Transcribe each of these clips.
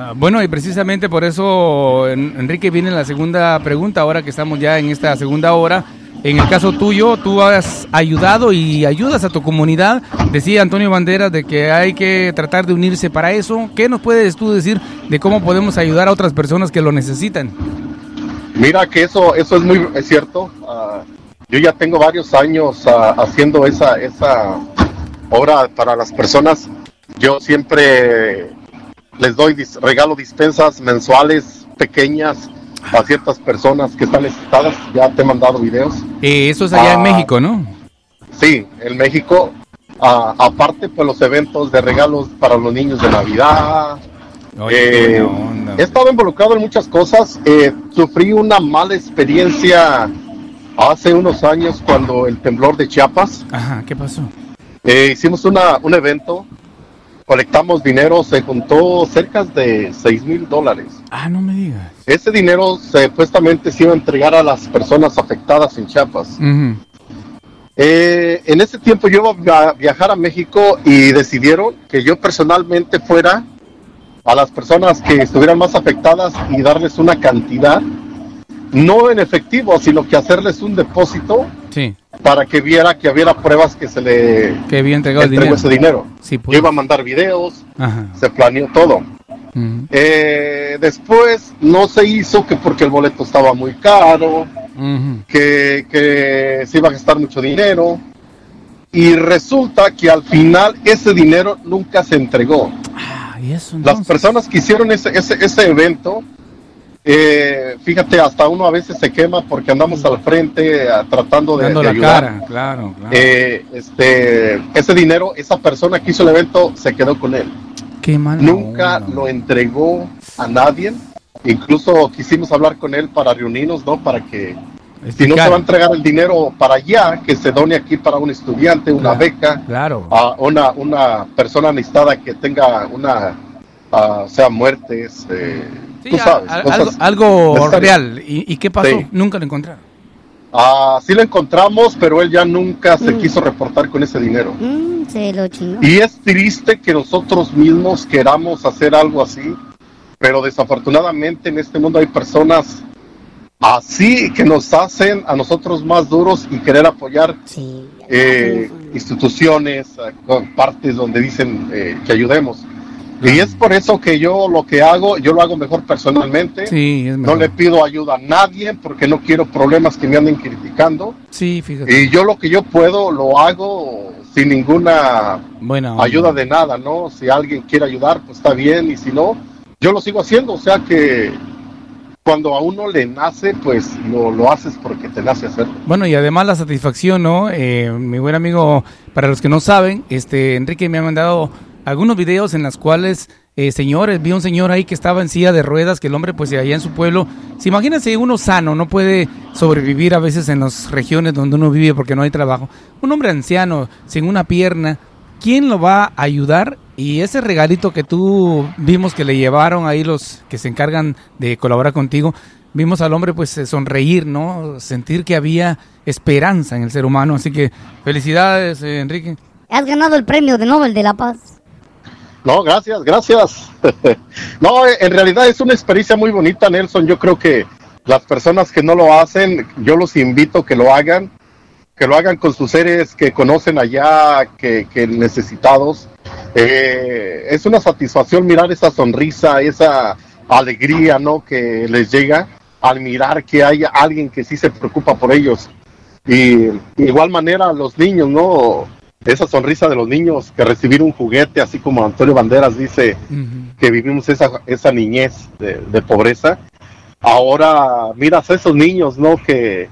Ah, bueno, y precisamente por eso, En- Enrique, viene la segunda pregunta, ahora que estamos ya en esta segunda hora. En el caso tuyo, tú has ayudado y ayudas a tu comunidad. Decía Antonio Banderas de que hay que tratar de unirse para eso. ¿Qué nos puedes tú decir de cómo podemos ayudar a otras personas que lo necesitan? Mira que eso, eso es muy es cierto. Ah, yo ya tengo varios años ah, haciendo esa, esa obra para las personas. Yo siempre les doy dis- regalo dispensas mensuales pequeñas a ciertas personas que están necesitadas. Ya te he mandado videos. Eh, eso es allá en Ah. México, ¿no? Sí, en México. ah, aparte, pues los eventos de regalos para los niños de Navidad. Oye, Eh, onda. he estado involucrado en muchas cosas. Eh, sufrí una mala experiencia hace unos años cuando el temblor de Chiapas. Ajá, ¿qué pasó? Eh, hicimos una, un evento, colectamos dinero, se juntó cerca de 6 mil dólares. Ah, no me digas. Ese dinero supuestamente se iba a entregar a las personas afectadas en Chiapas. Eh, en ese tiempo yo iba a viajar a México y decidieron que yo personalmente fuera a las personas que estuvieran más afectadas y darles una cantidad, no en efectivo, sino que hacerles un depósito Sí, para que viera que hubiera pruebas que se le que había entregado el dinero. ese dinero. Sí, pues. Yo iba a mandar videos, Ajá. se planeó todo. Eh, después no se hizo que porque el boleto estaba muy caro, que, que se iba a gastar mucho dinero. Y resulta que al final ese dinero nunca se entregó. Ah, ¿y eso Las personas que hicieron ese, ese, ese evento, eh, fíjate, hasta uno a veces se quema porque andamos al frente tratando de, de la ayudar. cara, claro, claro. Eh, este, ese dinero, esa persona que hizo el evento se quedó con él. Qué mal. Nunca lo entregó a nadie. Incluso quisimos hablar con él para reunirnos, ¿no? Para que si no se va a entregar el dinero para allá, que se done aquí para un estudiante, una Claro. beca, Claro. a una, una persona necesitada que tenga una, ah, sea muertes, eh, Sí, tú a- sabes, a- cosas algo, real. ¿Y, y qué pasó? Sí. Nunca lo encontraron. Ah, sí lo encontramos, pero él ya nunca se quiso reportar con ese dinero. Mm, se lo chingó. Y es triste que nosotros mismos queramos hacer algo así, pero desafortunadamente en este mundo hay personas así que nos hacen a nosotros más duros y querer apoyar Sí. eh, instituciones, eh, partes donde dicen eh, que ayudemos. Y es por eso que yo lo que hago, yo lo hago mejor personalmente. Sí, es No le pido ayuda a nadie porque no quiero problemas que me anden criticando. Sí, fíjate. Y yo lo que yo puedo lo hago sin ninguna Buena onda. ayuda de nada, ¿no? Si alguien quiere ayudar, pues está bien, y si no, yo lo sigo haciendo, o sea que cuando a uno le nace, pues lo, lo haces porque te nace hacerlo. Bueno, y además la satisfacción, ¿no? Eh, mi buen amigo, para los que no saben, este Enrique me ha mandado algunos videos en los cuales, eh, señores, vi un señor ahí que estaba en silla de ruedas, que el hombre, pues allá en su pueblo, si imagínense uno sano, no puede sobrevivir a veces en las regiones donde uno vive porque no hay trabajo. Un hombre anciano, sin una pierna, ¿quién lo va a ayudar? Y ese regalito que tú vimos que le llevaron ahí los que se encargan de colaborar contigo, vimos al hombre pues eh, sonreír, ¿no? Sentir que había esperanza en el ser humano. Así que felicidades, eh, Enrique. Has ganado el premio de Nobel de la Paz. No, gracias, gracias. no, eh, en realidad es una experiencia muy bonita, Nelson. Yo creo que las personas que no lo hacen, yo los invito que lo hagan, que lo hagan con sus seres que conocen allá, que, que necesitados. Eh, es una satisfacción mirar esa sonrisa, esa alegría, ¿no? Que les llega al mirar que hay alguien que sí se preocupa por ellos. Y de igual manera los niños, ¿no? Esa sonrisa de los niños que recibir un juguete, así como Antonio Banderas dice que vivimos esa, esa niñez de, de pobreza. Ahora miras a esos niños, ¿no? Que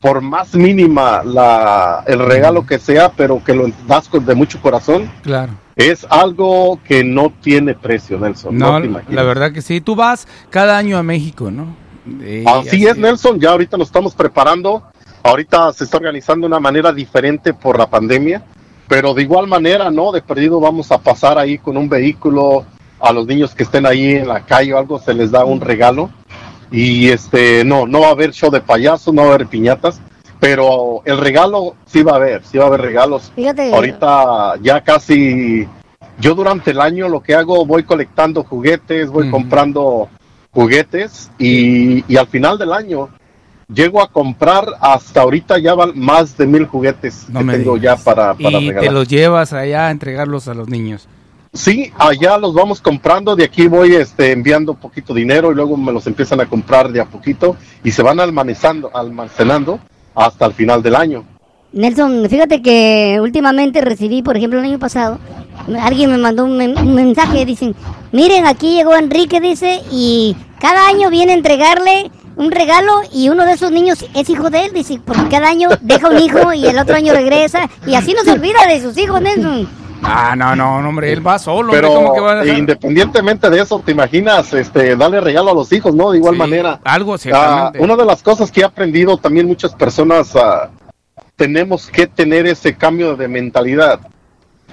por más mínima la, el regalo que sea, pero que lo das con- de mucho corazón, Claro. es algo que no tiene precio, Nelson. No, la verdad que sí. Tú vas cada año a México, ¿no? Eh, Así es, Nelson. Ya ahorita nos estamos preparando. Ahorita se está organizando de una manera diferente por la pandemia, pero de igual manera, ¿no? De perdido vamos a pasar ahí con un vehículo a los niños que estén ahí en la calle o algo, se les da un regalo. Y este, no, no va a haber show de payasos, no va a haber piñatas, pero el regalo sí va a haber, sí va a haber regalos. Fíjate. Ahorita ya casi yo durante el año lo que hago, voy colectando juguetes, voy comprando juguetes y, y al final del año llego a comprar hasta ahorita ya van más de mil juguetes No que tengo digas. ya para, para y te regalar. los llevas allá a entregarlos a los niños. Sí, allá los vamos comprando, de aquí voy este, enviando un poquito dinero y luego me los empiezan a comprar de a poquito y se van almacenando, almacenando hasta el final del año. Nelson, fíjate que últimamente recibí, por ejemplo, el año pasado, alguien me mandó un, men- un mensaje, dicen, miren, aquí llegó Enrique, dice, y cada año viene a entregarle un regalo y uno de esos niños es hijo de él, dice, porque cada año deja un hijo y el otro año regresa, y así no se olvida de sus hijos, Nelson. Ah, no, no, no, hombre, él va solo. hombre, Pero ¿cómo que va a dejar? independientemente de eso, ¿te imaginas este, darle regalo a los hijos, no? De igual Sí, manera. Algo, Ah, ciertamente. una de las cosas que he aprendido también muchas personas, ah, tenemos que tener ese cambio de mentalidad,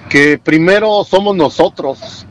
que primero somos nosotros,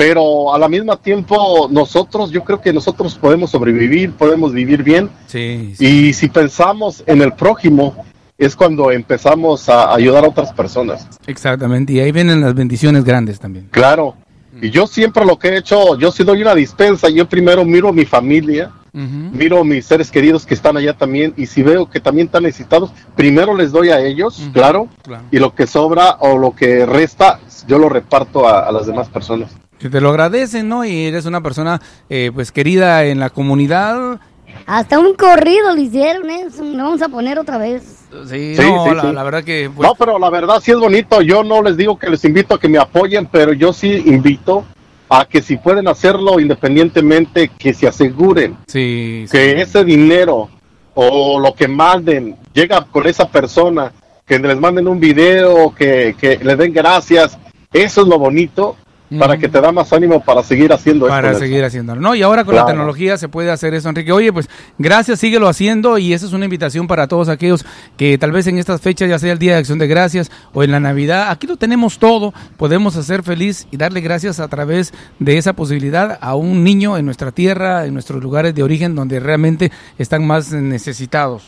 pero a la misma tiempo nosotros, yo creo que nosotros podemos sobrevivir, podemos vivir bien, Sí, sí. y si pensamos en el prójimo, es cuando empezamos a ayudar a otras personas. Exactamente, y ahí vienen las bendiciones grandes también. Claro. Y yo siempre lo que he hecho, yo si doy una dispensa, yo primero miro a mi familia, miro a mis seres queridos que están allá también y si veo que también están necesitados, primero les doy a ellos, claro, Claro. y lo que sobra o lo que resta, yo lo reparto a, a las demás personas. Que te lo agradecen, ¿no? Y eres una persona, eh, pues, querida en la comunidad. Hasta un corrido le hicieron, Nelson, lo vamos a poner otra vez. Sí, Sí, no, sí, la, sí. la verdad que... pues, no, pero la verdad sí es bonito, yo no les digo que les invito a que me apoyen, pero yo sí invito a que si pueden hacerlo independientemente, que se aseguren sí, sí. que ese dinero o lo que manden llega con esa persona, que les manden un video, que, que le den gracias, eso es lo bonito para que te da más ánimo para seguir haciendo para esto. seguir haciéndolo. No, y ahora con la tecnología se puede hacer eso, Enrique. Oye, pues gracias, síguelo haciendo y esa es una invitación para todos aquellos que tal vez en estas fechas, ya sea el Día de Acción de Gracias o en la Navidad, aquí lo tenemos todo, podemos hacer feliz y darle gracias a través de esa posibilidad a un niño en nuestra tierra, en nuestros lugares de origen donde realmente están más necesitados.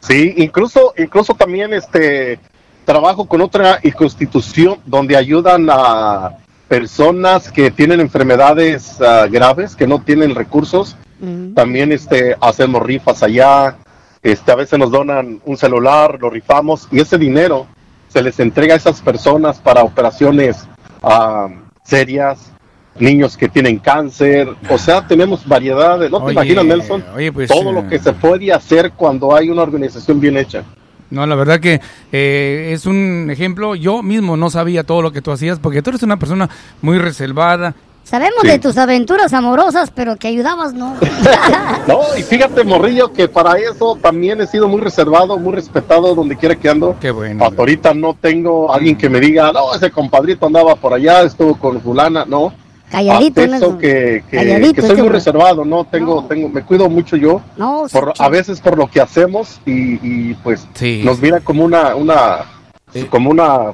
Sí, incluso, incluso también este trabajo con otra institución donde ayudan a personas que tienen enfermedades ah, graves, que no tienen recursos. Mm. También este hacemos rifas allá. Este a veces nos donan un celular, lo rifamos y ese dinero se les entrega a esas personas para operaciones ah, serias, niños que tienen cáncer, o sea, tenemos variedad de, no te Oye, imaginas Nelson, oye, pues, todo eh, lo que se puede hacer cuando hay una organización bien hecha. No, la verdad que eh, es un ejemplo. Yo mismo no sabía todo lo que tú hacías porque tú eres una persona muy reservada. Sabemos Sí. de tus aventuras amorosas, pero que ayudabas, ¿no? No, y fíjate, Morrillo, que para eso también he sido muy reservado, muy respetado donde quiera que ando. Qué bueno. Hasta ahorita no tengo alguien que me diga, no, ese compadrito andaba por allá, estuvo con fulana, no. Calladito, Hasta eso Nelson. que, que, Calladito, que soy este muy reservado, no, tengo, No. tengo, me cuido mucho yo, No, sí, por, a veces por lo que hacemos y, y pues Sí. nos mira como una, una, Sí. como una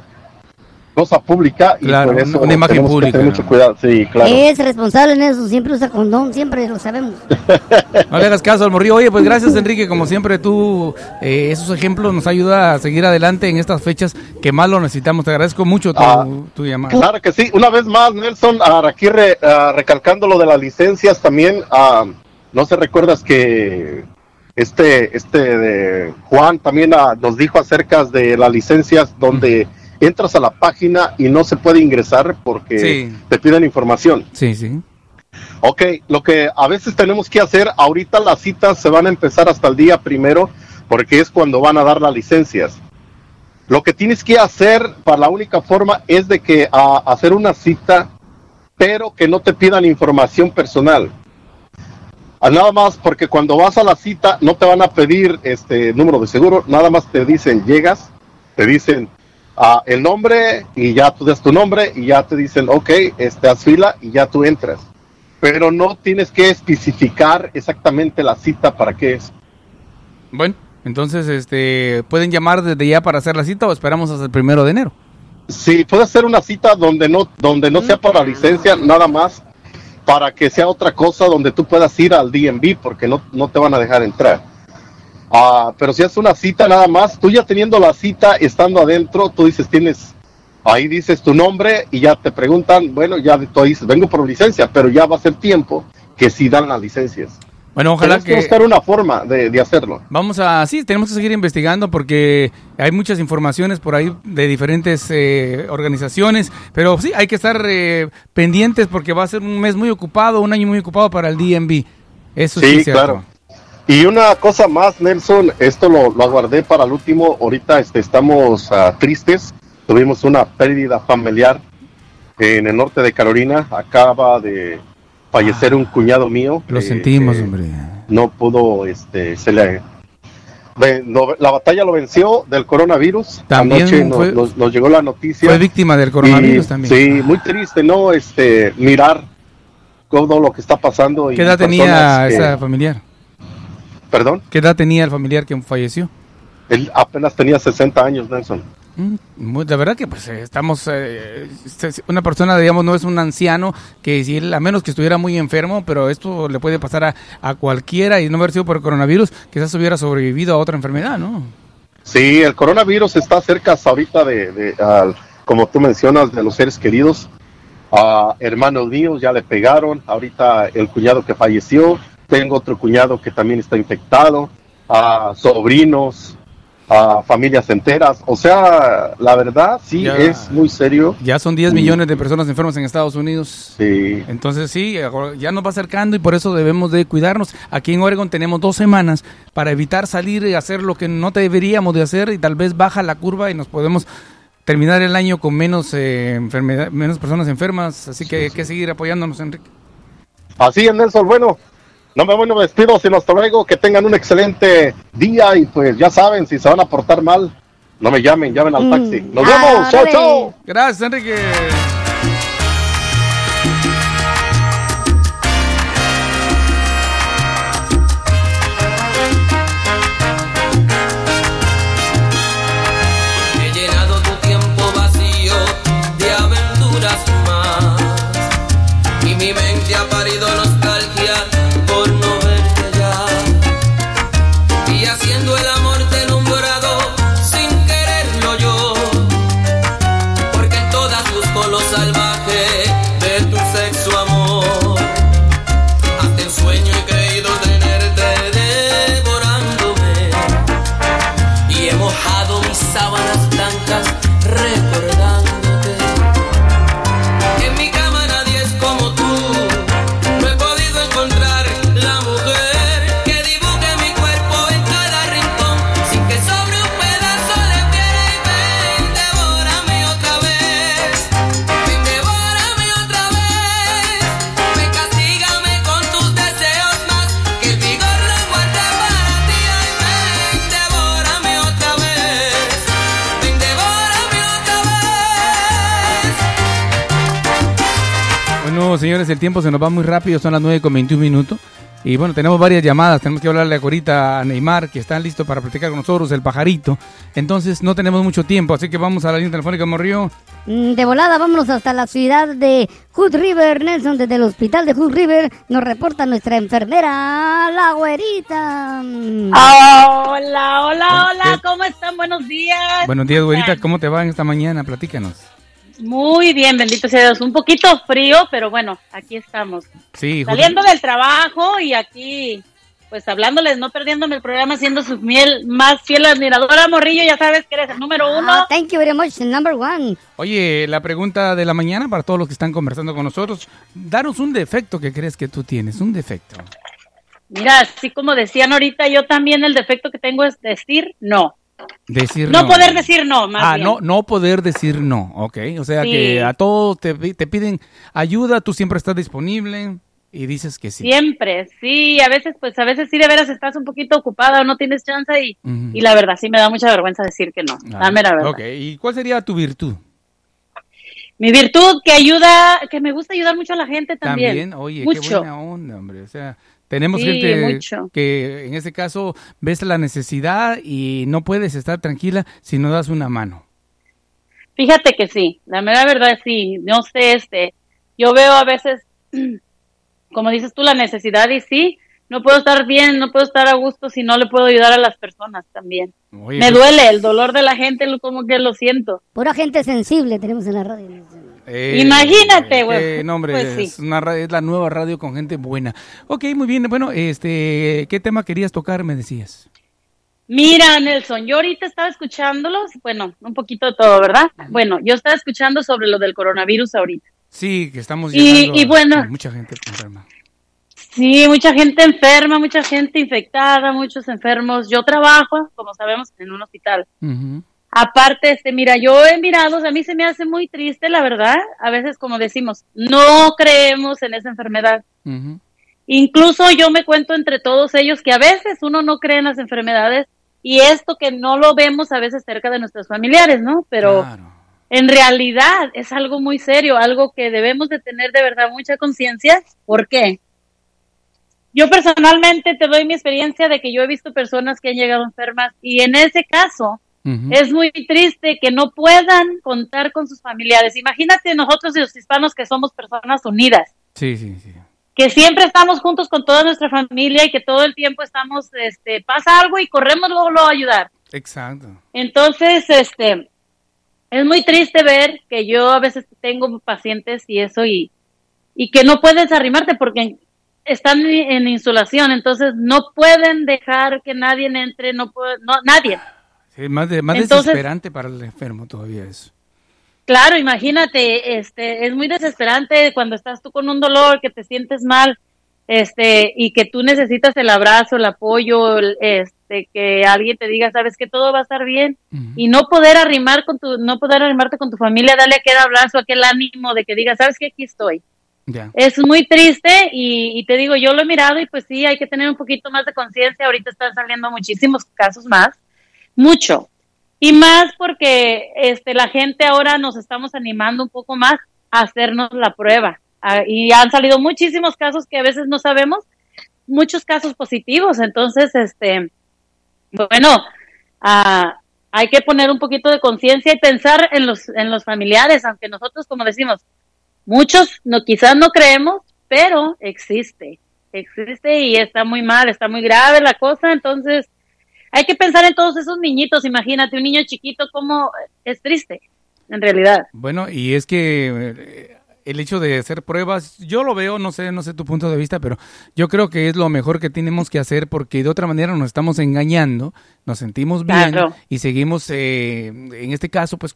cosa pública y Claro, por eso una imagen tenemos pública, que tener ¿no? mucho cuidado, sí, claro. Es responsable en eso, siempre usa condón, siempre lo sabemos. No le hagas caso al morrillo. Oye, pues gracias Enrique, como siempre tú, eh, esos ejemplos nos ayuda a seguir adelante en estas fechas que más lo necesitamos. Te agradezco mucho tu, Ah, tu llamada. Claro que sí. Una vez más, Nelson, aquí re- ah, recalcando lo de las licencias también, ah, no se recuerdas que este, este de Juan también ah, nos dijo acerca de las licencias donde entras a la página y no se puede ingresar porque Sí. te piden información. Sí, sí. Ok, lo que a veces tenemos que hacer, ahorita las citas se van a empezar hasta el día primero porque es cuando van a dar las licencias. Lo que tienes que hacer para la única forma es de que a hacer una cita, pero que no te pidan información personal. Ah, Nada más porque cuando vas a la cita no te van a pedir este número de seguro, nada más te dicen llegas, te dicen ah, el nombre y ya tú das tu nombre y ya te dicen ok, este haz fila y ya tú entras. Pero no tienes que especificar exactamente la cita para qué es. Bueno, entonces, este, pueden llamar desde ya para hacer la cita o esperamos hasta el primero de enero. Sí, puede ser una cita donde no, donde no sea para licencia, nada más, para que sea otra cosa donde tú puedas ir al DMV, porque no, no te van a dejar entrar. Ah, pero si es una cita nada más, tú ya teniendo la cita, estando adentro, tú dices, tienes ahí dices tu nombre y ya te preguntan, bueno, ya tú dices, vengo por licencia, pero ya va a ser tiempo que sí dan las licencias. Bueno, ojalá que... buscar una forma de, hacerlo. Vamos a, sí, tenemos que seguir investigando porque hay muchas informaciones por ahí de diferentes eh, organizaciones, pero sí, hay que estar eh, pendientes porque va a ser un mes muy ocupado, un año muy ocupado para el DMV. Eso sí, sí claro. Y una cosa más, Nelson, esto lo, lo aguardé para el último. Ahorita este, estamos ah, tristes. Tuvimos una pérdida familiar en el norte de Carolina. Acaba de fallecer un cuñado mío. Lo sentimos, hombre. No pudo, este, se le. la batalla lo venció del coronavirus. También Anoche nos, llegó la noticia. Fue víctima del coronavirus también. Sí, muy triste, ¿no? Este, mirar todo lo que está pasando. ¿Qué edad tenía esa familiar? ¿Perdón? ¿Qué edad tenía el familiar que falleció? Él apenas tenía 60 años, Nelson. Mm, la verdad que pues eh, estamos, eh, una persona digamos no es un anciano que si él, a menos que estuviera muy enfermo, pero esto le puede pasar a, cualquiera y no haber sido por el coronavirus, quizás hubiera sobrevivido a otra enfermedad, ¿no? Sí, el coronavirus está cerca ahorita de, como tú mencionas, de los seres queridos. A hermanos míos ya le pegaron, ahorita el cuñado que falleció, tengo otro cuñado que también está infectado, a sobrinos, a familias enteras. O sea, la verdad sí es muy serio. Ya son 10 millones de personas enfermas en Estados Unidos. Sí. Entonces sí, ya nos va acercando y por eso debemos de cuidarnos. Aquí en Oregon tenemos dos semanas para evitar salir y hacer lo que no deberíamos de hacer y tal vez baja la curva y nos podemos terminar el año con menos eh, enfermedad, menos personas enfermas. Así que hay que seguir apoyándonos, Enrique. Así es, Nelson. Bueno, no me voy, no me despido, sino hasta luego. Que tengan un excelente día y pues ya saben, si se van a portar mal, no me llamen, llamen al mm. taxi. Nos vemos, chao, chao. Gracias, Enrique. Señores, el tiempo se nos va muy rápido, son las 9 con 21 minutos. Y bueno, tenemos varias llamadas, tenemos que hablarle ahorita a Neymar, que está listo para platicar con nosotros, el pajarito. Entonces no tenemos mucho tiempo, así que vamos a la línea telefónica, Morrío. Mm, de volada, vámonos hasta la ciudad de Hood River, Nelson, desde el hospital de Hood River, nos reporta nuestra enfermera, la güerita. Hola, hola, hola, ¿cómo están? Buenos días. Buenos días, güerita, ¿cómo te va en esta mañana? Platícanos. Muy bien, bendito sea Dios. Un poquito frío, pero bueno, aquí estamos. Sí, Saliendo del trabajo y aquí, pues hablándoles, no perdiéndome el programa, siendo su miel más fiel admiradora, Morrillo, ya sabes que eres el número ah, uno. thank you very much, number one. Oye, la pregunta de la mañana para todos los que están conversando con nosotros, danos un defecto que crees que tú tienes, un defecto. Mira, así como decían ahorita, yo también el defecto que tengo es decir no. Decir no, poder decir no, más ah, no, no poder decir no, ok. O sea que a todos te, te, piden ayuda, tú siempre estás disponible y dices que sí. Siempre, sí. A veces, pues a veces sí de veras estás un poquito ocupada o no tienes chance y, y la verdad sí me da mucha vergüenza decir que no. Ah, Dame la verdad. Ok, ¿y cuál sería tu virtud? Mi virtud que ayuda, que me gusta ayudar mucho a la gente también. También, oye, qué buena onda, hombre. O sea, tenemos gente que en ese caso ves la necesidad y no puedes estar tranquila si no das una mano. Fíjate que sí, la mera verdad sí, no sé, este, yo veo a veces, como dices tú, la necesidad y sí, no puedo estar bien, no puedo estar a gusto si no le puedo ayudar a las personas también. Oye, Me pues, duele el dolor de la gente, lo- como que lo siento. Pura gente sensible tenemos en la radio. Eh, Imagínate, eh, güey. hombre, Pues sí. es, una ra- es la nueva radio con gente buena. Ok, muy bien. Bueno, este, ¿qué tema querías tocar? Me decías. Mira, Nelson, yo ahorita estaba escuchándolos, bueno, un poquito de todo, ¿verdad? Bueno, yo estaba escuchando sobre lo del coronavirus ahorita. Sí, que estamos Y- y bueno. a mucha gente enferma. Sí, mucha gente enferma, mucha gente infectada, muchos enfermos. Yo trabajo, como sabemos, en un hospital. Aparte, este, mira, yo he mirado, o sea, a mí se me hace muy triste, la verdad. A veces, como decimos, no creemos en esa enfermedad. Incluso yo me cuento entre todos ellos que a veces uno no cree en las enfermedades y esto que no lo vemos a veces cerca de nuestros familiares, ¿no? Pero Claro. en realidad es algo muy serio, algo que debemos de tener de verdad mucha conciencia. ¿Por qué? Yo personalmente te doy mi experiencia de que yo he visto personas que han llegado enfermas y en ese caso Es muy triste que no puedan contar con sus familiares. Imagínate nosotros los hispanos que somos personas unidas Sí, sí, sí. que siempre estamos juntos con toda nuestra familia y que todo el tiempo estamos, este, pasa algo y corremos luego, luego a ayudar. Exacto. Entonces, este, es muy triste ver que yo a veces tengo pacientes y eso y, y que no puedes arrimarte porque están en insolación, entonces no pueden dejar que nadie entre, no puede, no, nadie. Sí, más, de, más Entonces- desesperante para el enfermo todavía eso. Claro, imagínate, este, es muy desesperante cuando estás tú con un dolor, que te sientes mal, este, y que tú necesitas el abrazo, el apoyo, el, este, que alguien te diga, sabes que todo va a estar bien, y no poder arrimar con tu, no poder arrimarte con tu familia, darle aquel abrazo, aquel ánimo de que diga, sabes que aquí estoy. Es muy triste y, y te digo, yo lo he mirado y pues sí, hay que tener un poquito más de conciencia. Ahorita están saliendo muchísimos casos más, mucho. Y más porque este, la gente ahora nos estamos animando un poco más a hacernos la prueba. Ah, y han salido muchísimos casos que a veces no sabemos, muchos casos positivos. Entonces, este, bueno, ah, hay que poner un poquito de conciencia y pensar en los, en los familiares, aunque nosotros, como decimos, muchos no, quizás no creemos, pero existe, existe y está muy mal, está muy grave la cosa, entonces hay que pensar en todos esos niñitos, imagínate un niño chiquito como es triste, en realidad. Bueno, y es que eh, el hecho de hacer pruebas, yo lo veo, no sé, no sé tu punto de vista, pero yo creo que es lo mejor que tenemos que hacer porque de otra manera nos estamos engañando, nos sentimos bien Claro. y seguimos, eh, en este caso, pues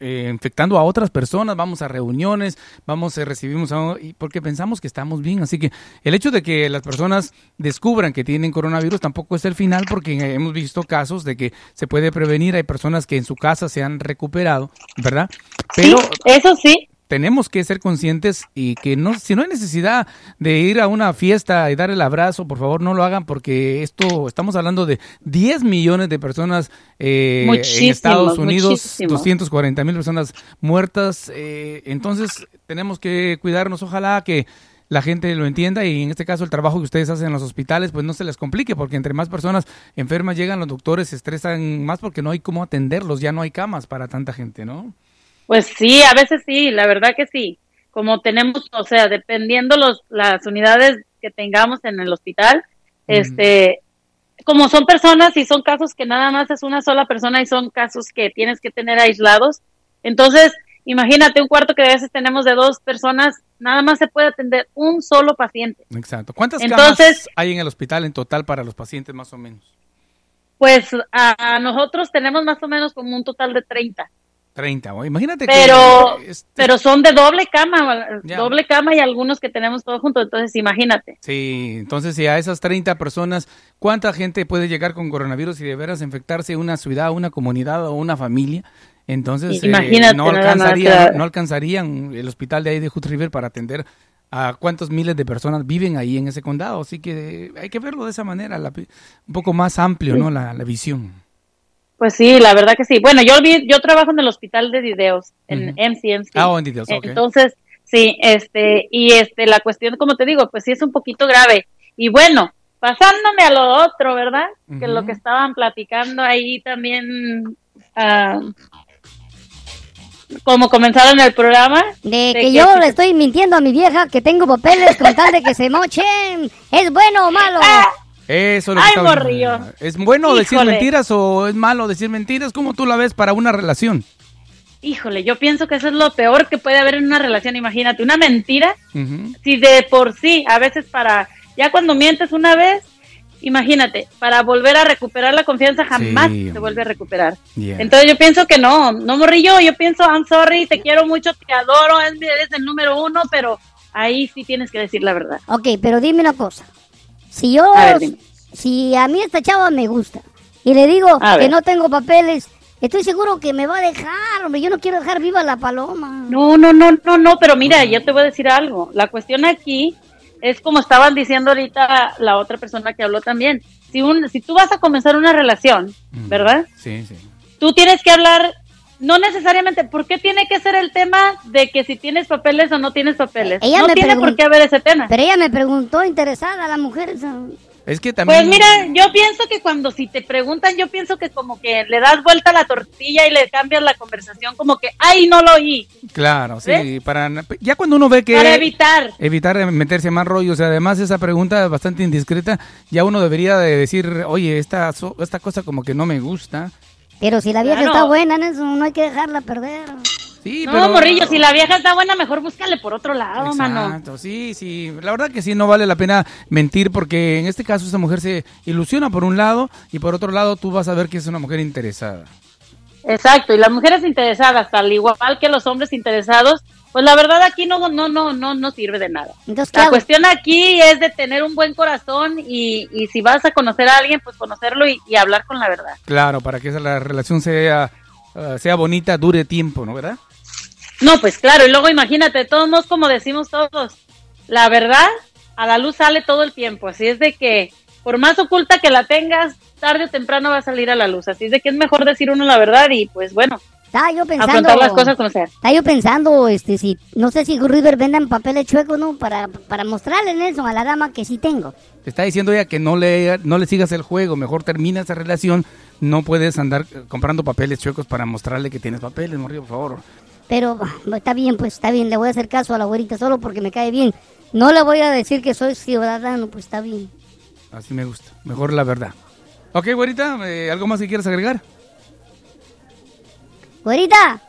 eh, infectando a otras personas, vamos a reuniones, vamos, eh, recibimos a, y porque pensamos que estamos bien, así que el hecho de que las personas descubran que tienen coronavirus tampoco es el final porque hemos visto casos de que se puede prevenir, hay personas que en su casa se han recuperado, ¿verdad? Pero sí, eso sí, tenemos que ser conscientes y que no, si no hay necesidad de ir a una fiesta y dar el abrazo, por favor no lo hagan porque esto, estamos hablando de 10 millones de personas eh, en Estados Unidos, muchísimos. 240 mil personas muertas, eh, entonces tenemos que cuidarnos, ojalá que la gente lo entienda y en este caso el trabajo que ustedes hacen en los hospitales pues no se les complique porque entre más personas enfermas llegan los doctores se estresan más porque no hay cómo atenderlos, ya no hay camas para tanta gente, ¿no? Pues sí, a veces sí, la verdad que sí. Como tenemos, o sea, dependiendo los las unidades que tengamos en el hospital, este, como son personas y son casos que nada más es una sola persona y son casos que tienes que tener aislados, entonces imagínate un cuarto que a veces tenemos de dos personas, nada más se puede atender un solo paciente. Exacto. ¿Cuántas Entonces- camas hay en el hospital en total para los pacientes más o menos? Pues a, a nosotros tenemos más o menos como un total de 30. 30. o- Imagínate Pero, que... este- pero son de doble cama, Ya. doble cama y algunos que tenemos todos juntos, entonces imagínate. Sí, entonces si a esas 30 personas, ¿cuánta gente puede llegar con coronavirus y de veras infectarse una ciudad, una comunidad o una familia? Entonces eh, no, alcanzaría, no alcanzarían el hospital de ahí de Hood River para atender a cuántos miles de personas viven ahí en ese condado. Así que hay que verlo de esa manera, la- un poco más amplio, ¿no? La, la visión. Pues sí, la verdad que sí. Bueno, yo vi, yo trabajo en el hospital de videos, en Ujú. MCMC. Ah, oh, en Details, ok. Entonces, sí, este, y este, la cuestión, como te digo, pues sí es un poquito grave. Y bueno, pasándome a lo otro, ¿verdad? Que lo que estaban platicando ahí también, ah, como comenzaron el programa. De que yo le estoy mintiendo a mi vieja que tengo papeles con tal de que se mochen. ¿Es bueno o malo? Ah, Eso lo Ay, estaba- morrillo. ¿Es bueno decir mentiras o es malo decir mentiras? ¿Cómo tú la ves para una relación? híjole, yo pienso que eso es lo peor que puede haber en una relación. Imagínate, una mentira, si de por sí, a veces para, ya cuando mientes una vez, imagínate, para volver a recuperar la confianza jamás Sí, se vuelve a recuperar. Yeah. Entonces yo pienso que no, no morrillo, yo pienso, I'm sorry, te quiero mucho, te adoro, eres el número uno, pero ahí sí tienes que decir la verdad. Ok, pero dime una cosa. Si yo, A ver, dime. si a mí esta chava me gusta y le digo A que ver. no tengo papeles, estoy seguro que me va a dejar, hombre. Yo no quiero dejar viva la paloma. No, no, no, no, no, pero mira, yo te voy a decir algo. La cuestión aquí es como estaban diciendo ahorita la otra persona que habló también. Si, un, si tú vas a comenzar una relación, Mm. ¿verdad? Sí, sí. Tú tienes que hablar, no necesariamente, ¿por qué tiene que ser el tema de que si tienes papeles o no tienes papeles? Ella no me tiene por qué haber ese tema. Pero ella me preguntó interesada, la mujer. esa. Es que también... Pues mira, yo pienso que cuando si te preguntan, yo pienso que como que le das vuelta a la tortilla y le cambias la conversación, como que, ay, no lo oí, Claro, sí, ¿Ves? para ya cuando uno ve que para evitar. evitar de meterse más rollos, además esa pregunta es bastante indiscreta, ya uno debería de decir, "Oye, esta so- esta cosa como que no me gusta." Pero si la vieja Claro. está buena no hay que dejarla perder. Sí, No, pero morrillo, si la vieja está buena, mejor búscale por otro lado, mano. Exacto, sí, sí. La verdad que sí, no vale la pena mentir porque en este caso esta mujer se ilusiona por un lado y por otro lado tú vas a ver que es una mujer interesada. Exacto, y las mujeres interesadas, al igual que los hombres interesados, pues la verdad aquí no, no, no, no, no sirve de nada. Entonces, ¿qué La hago? cuestión aquí es de tener un buen corazón y, y si vas a conocer a alguien, pues conocerlo y, y hablar con la verdad. Claro, para que esa- la relación sea, ah, sea bonita, dure tiempo, ¿no? ¿Verdad? No, pues claro, y luego imagínate, de todos modos, como decimos todos, la verdad a la luz sale todo el tiempo, así es de que por más oculta que la tengas, tarde o temprano va a salir a la luz, así es de que es mejor decir uno la verdad y pues bueno, Estaba yo pensando. afrontar las cosas como sea. Estaba yo pensando, este, si, no sé si River vendan papeles chuecos, ¿no? Para, para mostrarle Nelson a la dama que sí tengo. Te está diciendo ella que no le, no le sigas el juego, mejor termina esa relación. No puedes andar eh, comprando papeles chuecos para mostrarle que tienes papeles, morrillo, por favor. Pero bah, está bien, pues está bien, le voy a hacer caso a la güerita solo porque me cae bien. No le voy a decir que soy ciudadano, pues está bien. Así me gusta, mejor la verdad. Ok, güerita, eh, ¿algo más que quieras agregar? Güerita.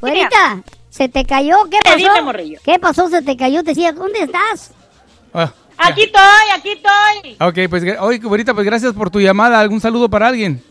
Güerita, ¿se te cayó? ¿Qué dime, pasó? morrillo. ¿Qué pasó? ¿Se te cayó? Te decía, ¿dónde estás? Ah, Aquí estoy, aquí estoy. Ok, pues oye, güerita, pues gracias por tu llamada. ¿Algún saludo para alguien?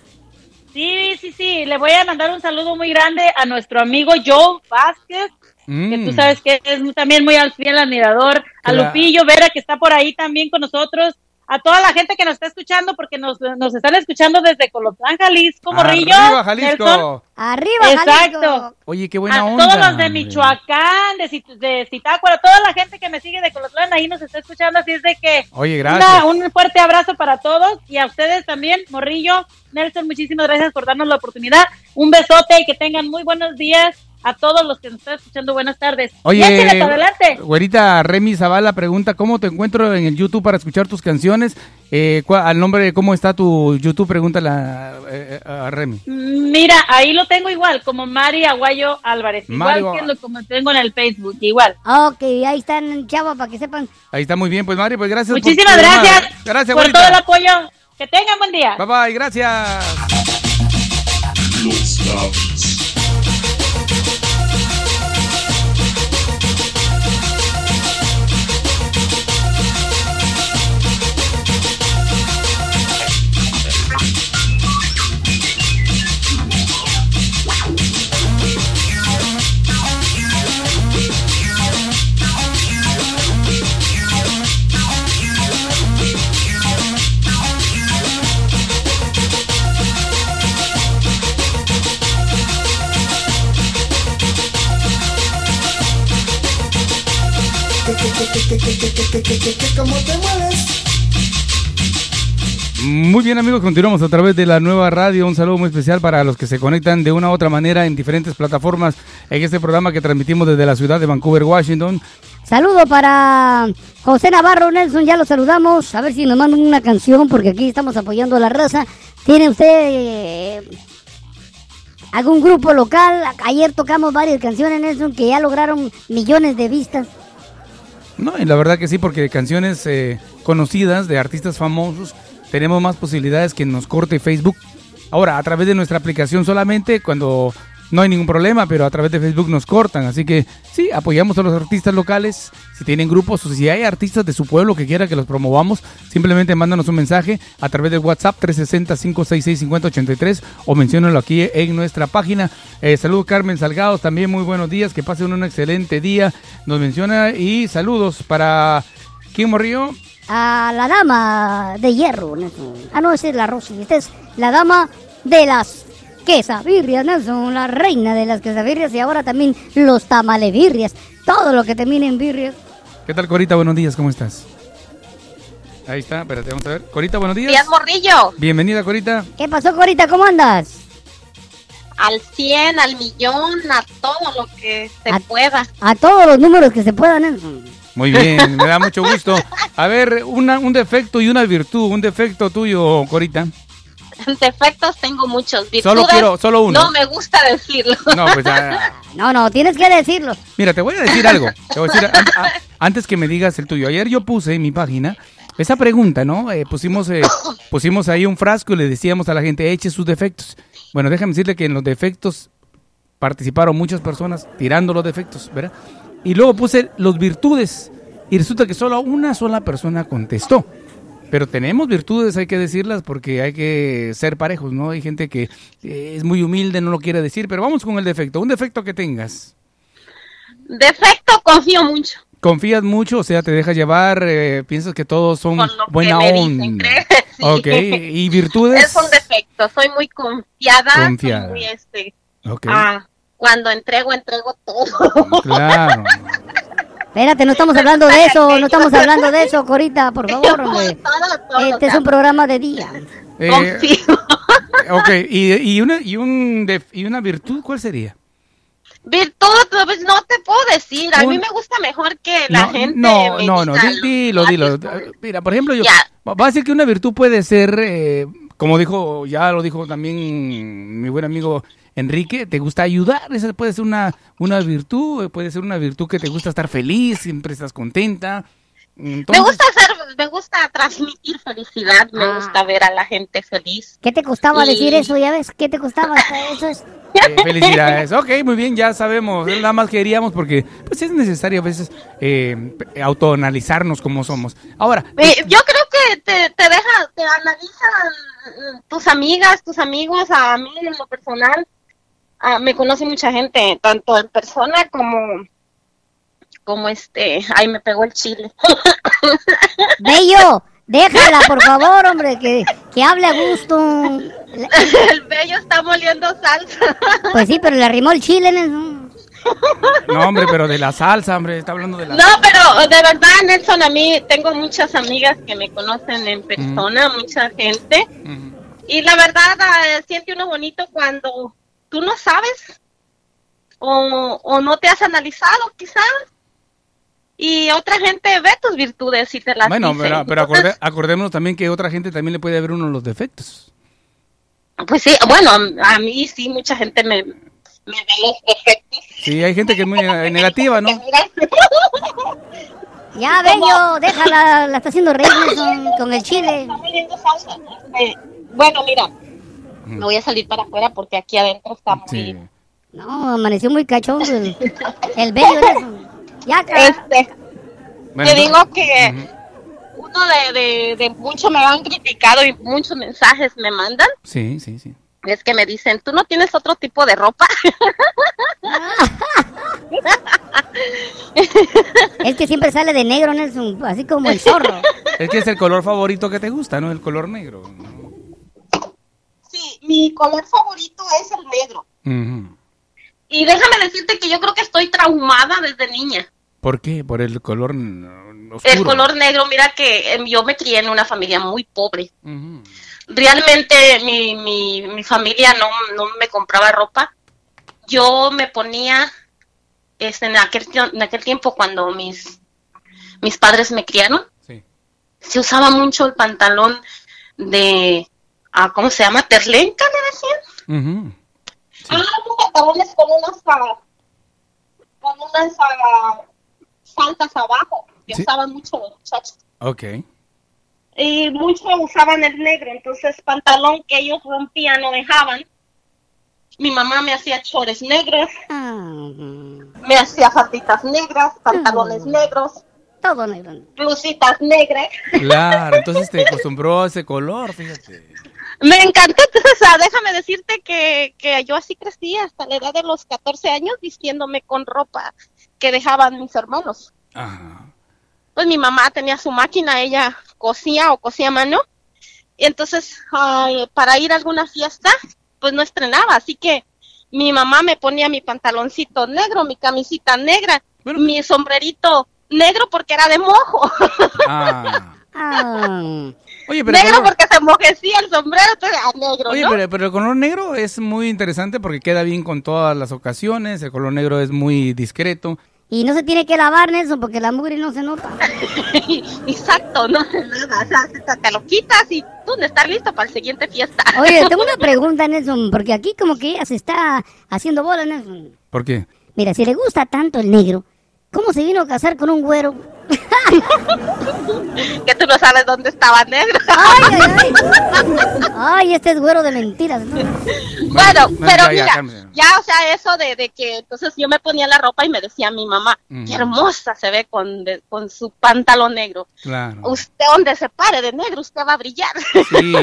Sí, sí, sí, le voy a mandar un saludo muy grande a nuestro amigo Joe Vázquez, que Mm. tú sabes que es muy- también muy al fiel admirador, a Claro. Lupillo Vera, que está por ahí también con nosotros, a toda la gente que nos está escuchando, porque nos, nos están escuchando desde Colotlán, Jalisco, Morrillo. Arriba, Jalisco. Nelson. Arriba, Exacto. Jalisco. Oye, qué buena a onda. todos los de. Michoacán, de, de toda la gente que me sigue de Colotlán, ahí nos está escuchando, así es de que Oye, una- gracias. un fuerte abrazo para todos y a ustedes también, Morrillo, Nelson, muchísimas gracias por darnos la oportunidad. Un besote y que tengan muy buenos días a todos los que nos están escuchando. Buenas tardes. Oye, para adelante. güerita, Remy Zavala pregunta, ¿cómo te encuentro en el YouTube para escuchar tus canciones? Eh, cua- al nombre de cómo está tu YouTube, pregúntale a, eh, a Remy. Mira, ahí lo tengo igual, como Mari Aguayo Álvarez. Igual Mari- que lo como tengo en el Facebook, igual. Ok, ahí están, chava, para que sepan. Ahí está muy bien, pues Mari, pues gracias. por Muchísimas llamada. gracias, Gracias, por güerita. todo el apoyo. Que tengan buen día. Bye bye, gracias. Los Muy bien amigos, continuamos a través de la nueva radio. Un saludo muy especial para los que se conectan de una u otra manera en diferentes plataformas en este programa que transmitimos desde la ciudad de Vancouver, Washington. Saludo para José Navarro Nelson, ya lo saludamos. A ver si nos mandan una canción, porque aquí estamos apoyando a la raza. ¿Tiene usted eh, algún grupo local. Ayer tocamos varias canciones, Nelson, que ya lograron millones de vistas. No, y la verdad que sí, porque canciones eh, conocidas de artistas famosos tenemos más posibilidades que nos corte Facebook. Ahora, a través de nuestra aplicación solamente, cuando no hay ningún problema, pero a través de Facebook nos cortan. Así que sí, apoyamos a los artistas locales. Si tienen grupos o si hay artistas de su pueblo que quiera que los promovamos, simplemente mándanos un mensaje a través del WhatsApp 360-566-5083 o menciónalo aquí en nuestra página. Eh, saludos Carmen Salgados, también muy buenos días, que pasen un excelente día. Nos menciona y saludos para... ¿Quién morrió? A la dama de hierro, Nelson. Ah, no, esa es la Rosy. Esta es la dama de las quesabirrias, Nelson. La reina de las quesabirrias y ahora también los tamalebirrias. Todo lo que termina en birrias. ¿Qué tal, Corita? Buenos días, ¿cómo estás? Ahí está, espérate, vamos a ver. Corita, buenos días. Días Morrillo, Bienvenida, Corita. ¿Qué pasó, Corita? ¿Cómo andas? al 100, al millón, a todo lo que se A- pueda. A todos los números que se puedan, Nelson. Muy bien, me da mucho gusto. A ver, una, un defecto y una virtud. Un defecto tuyo, Corita. Defectos tengo muchos. Virtudes, Solo quiero- solo uno. No me gusta decirlo. No, pues ya. No, no, tienes que decirlo. Mira, te voy a decir algo. Te voy a decir a- antes que me digas el tuyo. Ayer yo puse en mi página esa pregunta, ¿no? Eh, pusimos, eh, pusimos ahí un frasco y le decíamos a la gente, eche sus defectos. Bueno, déjame decirle que en los defectos participaron muchas personas tirando los defectos, ¿verdad? Y luego puse los virtudes y resulta que solo una sola persona contestó. Pero tenemos virtudes, hay que decirlas, porque hay que ser parejos, ¿no? Hay gente que eh, es muy humilde, no lo quiere decir, pero vamos con el defecto. Un defecto que tengas. Defecto, confío mucho. Confías mucho, o sea, te dejas llevar, eh, piensas que todos son buena onda. Sí. Ok, y virtudes. Es un defecto. Soy muy confiada. soy Confiada. muy, este, Ok, ah, cuando entrego, entrego todo. claro. Espérate, no estamos hablando de eso, no estamos hablando de eso, Corita, por favor, hombre. Este es un programa de día. Eh, Confío. ok, y, y, una, y, un y una virtud, ¿cuál sería? Virtud, pues no te puedo decir. A Un- mí me gusta mejor que la no, gente. no, me no, no, dilo, lo dilo. Mira, por ejemplo, yo, va a decir que una virtud puede ser, eh, como dijo, ya lo dijo también mi buen amigo Enrique, te gusta ayudar, esa puede ser una, una virtud, eh, puede ser una virtud que te gusta estar feliz, siempre estás contenta. Me Entonces, gusta hacer, me gusta transmitir felicidad, me Ah. gusta ver a la gente feliz. ¿Qué te costaba Y- decir eso? ¿Ya ves? ¿Qué te costaba? Eso es... eh, felicidades. Ok, muy bien, ya sabemos, nada más queríamos porque pues es necesario a veces eh, autoanalizarnos como somos. Ahora, Eh, yo creo que te, te deja, te analizan tus amigas, tus amigos, a mí en lo personal, ah, me conoce mucha gente, tanto en persona como, como este, ay, me pegó el chile. Bello, déjala, por favor, hombre, que, que hable a gusto. el bello está moliendo salsa. Pues sí, pero le arrimó el chile. Nelson. no hombre, pero de la salsa, hombre, está hablando de la No, pero de verdad, Nelson, a mí tengo muchas amigas que me conocen en persona, mucha gente. Y la verdad, eh, siente uno bonito cuando tú no sabes o, o no te has analizado, quizás. Y otra gente ve tus virtudes y te las Bueno, dice. pero, pero Entonces, acorde- acordémonos también que otra gente también le puede ver uno los defectos. Pues sí, bueno, a, a mí sí, mucha gente me, me ve los defectos. Sí, hay gente que es muy negativa, ¿no? Ya, Bello, déjala, la está haciendo reír con el chile. Bueno, mira, me voy a salir para afuera porque aquí adentro está muy... Sí. No, amaneció muy cachondo el, el Bello. Ya. Este, Bueno, te digo que uno de, de, de mucho me han criticado y muchos mensajes me mandan. Sí, sí, sí. Es que me dicen, ¿tú no tienes otro tipo de ropa? Es que siempre sale de negro, Nelson, así como el zorro. Es que es el color favorito que te gusta, ¿no? El color negro. sí, mi color favorito es el negro. Y déjame decirte que yo creo que estoy traumada desde niña. ¿Por qué? Por el color mm, oscuro. El color negro, mira que em, yo me crié en una familia muy pobre. Realmente mi, mi, mi familia no, no me compraba ropa. Yo me ponía este, en, aquel, en aquel tiempo cuando mis, mis padres me criaron, Sí. se usaba mucho el pantalón de, ah, ¿cómo se llama? Terlenca, le decían. Ujú. Ah, unos pantalones con unas, ah, con unas ah, faltas abajo, que Sí. usaban mucho los muchachos. Ok. Y muchos usaban el negro, entonces pantalón que ellos rompían o dejaban. Mi mamá me hacía chores negros, Ah, me hacía falditas negras, pantalones Mm. negros, todo negro. blusitas negras. Claro, entonces te acostumbró a ese color, fíjate. Me encantó, entonces ah, déjame decirte que, que yo así crecí hasta la edad de los 14 años vistiéndome con ropa que dejaban mis hermanos. Ajá. Pues mi mamá tenía su máquina, ella cosía o cosía a mano. Y entonces ay, para ir a alguna fiesta, pues no estrenaba, así que mi mamá me ponía mi pantaloncito negro, mi camisita negra, Bueno. mi sombrerito negro porque era de mojo, Ah. Ah, Oye, pero, negro color- porque se enmojecía el sombrero, entonces negro, oye, ¿no? pero, pero el color negro es muy interesante porque queda bien con todas las ocasiones. El color negro es muy discreto. y no se tiene que lavar, Nelson, porque la mugre no se nota. Exacto, no hace nada, o sea, te- lo quitas y tú no estás listo para la siguiente fiesta. Oye, tengo una pregunta, Nelson, porque aquí como que ella se está haciendo bola, Nelson. ¿Por qué? Mira, si le gusta tanto el negro, ¿cómo se vino a casar con un güero? que tú no sabes dónde estaba negro. ¡Ay, ay, ay! Ay, este es güero de mentiras. ¿no? Bueno, bueno, pero ya, mira, ya, o sea, eso de, de que entonces yo me ponía la ropa y me decía mi mamá, Ujú. qué hermosa se ve con, de- con su pantalón negro. Claro. Usted donde se pare de negro, usted va a brillar. Sí,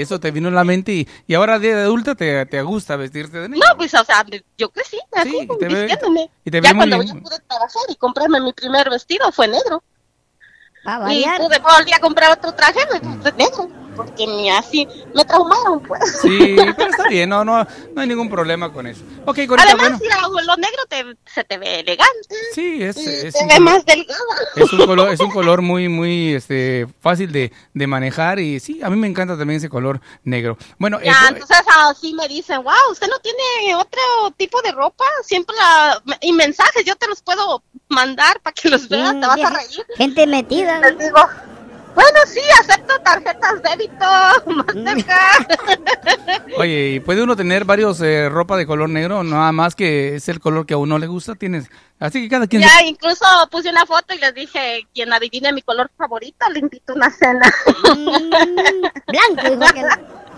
eso te vino en la mente y, y ahora de adulta te, te gusta vestirte de negro. No, pues, o sea, yo crecí así, Sí, y te ve- y te ya cuando bien. yo pude trabajar y comprarme mi primer vestido fue negro. Va a Y variar. pude volver a comprar otro traje negro. Porque ni así me traumaron, pues. Sí, pero está bien, no, no, no hay ningún problema con eso. Ok, Corita, Además, bueno. mira, lo negro te, se te ve elegante. Sí, es, te un ve color, más delgada. es un color, es un color muy, muy este, fácil de, de manejar y sí, a mí me encanta también ese color negro. Bueno, Ya, entonces así me dicen, wow, usted no tiene otro tipo de ropa, siempre la... Y mensajes, yo te los puedo mandar para que los veas, te vas a reír. Gente metida. Les digo, bueno, sí, acepto tarjetas débito, Mastercard. oye, ¿y puede uno tener varios eh, ropa de color negro? Nada más que es el color que a uno le gusta, tienes. Así que cada quien... se- ya, incluso puse una foto y les dije, quien adivine mi color favorito, le invito a una cena. Mm, blanco, igual que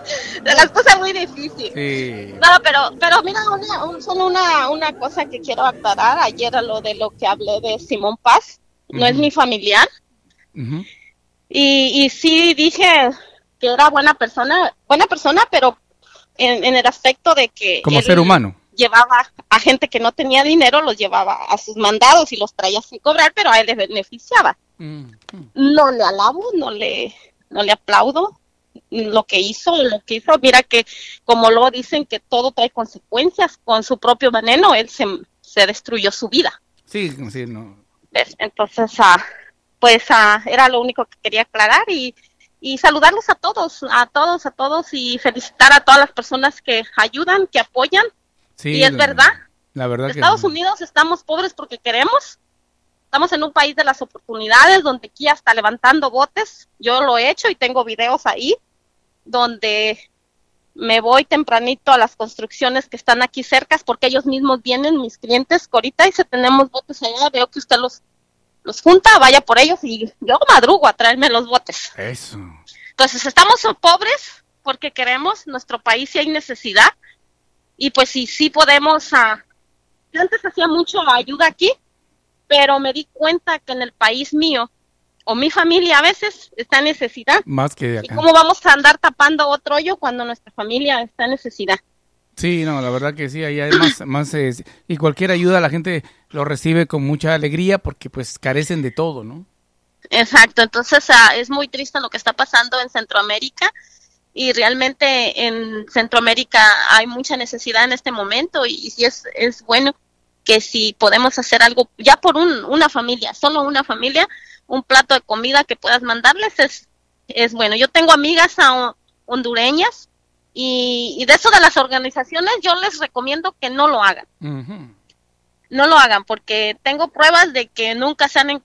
Se las puse muy difícil. Sí. No, pero, pero mira, una, un- solo una, una cosa que quiero aclarar. Ayer a lo de lo que hablé de Simón Paz, no es mi familiar. Ujú. Y, y sí dije que era buena persona, buena persona, pero en, en el aspecto de que Como ser humano. llevaba a gente que no tenía dinero, los llevaba a sus mandados y los traía sin cobrar, pero a él le beneficiaba. Mm. No le alabo, no le, no le aplaudo lo que hizo, lo que hizo. Mira que como luego dicen que todo trae consecuencias, con su propio veneno, él se, se destruyó su vida. Sí, sí, no. ¿ves? Entonces, ah, pues ah, era lo único que quería aclarar y, y saludarlos a todos, a todos, a todos y felicitar a todas las personas que ayudan, que apoyan. Sí, y es la- verdad, La verdad que Estados. Unidos estamos pobres porque queremos. Estamos en un país de las oportunidades donde aquí hasta levantando botes, yo lo he hecho y tengo videos ahí donde me voy tempranito a las construcciones que están aquí cercas porque ellos mismos vienen, mis clientes, Corita, y si tenemos botes allá, veo que usted los, los junta, vaya por ellos y yo madrugo a traerme los botes. Eso. Entonces estamos pobres porque queremos, nuestro país sí hay necesidad y pues sí, sí podemos, ah, yo antes hacía mucho ayuda aquí, pero me di cuenta que en el país mío o mi familia a veces está en necesidad. Más que de ¿Y acá. cómo vamos a andar tapando otro hoyo cuando nuestra familia está en necesidad? Sí, no, la verdad que sí, ahí hay más, más eh, y cualquier ayuda la gente lo recibe con mucha alegría porque pues carecen de todo, ¿no? Exacto, entonces ah, es muy triste lo que está pasando en Centroamérica y realmente en Centroamérica hay mucha necesidad en este momento y, y sí es, es bueno que si podemos hacer algo ya por un, una familia, solo una familia, un plato de comida que puedas mandarles es, es bueno. Yo tengo amigas hondureñas y, y de eso de las organizaciones yo les recomiendo que no lo hagan. No lo hagan porque tengo pruebas de que nunca se han en-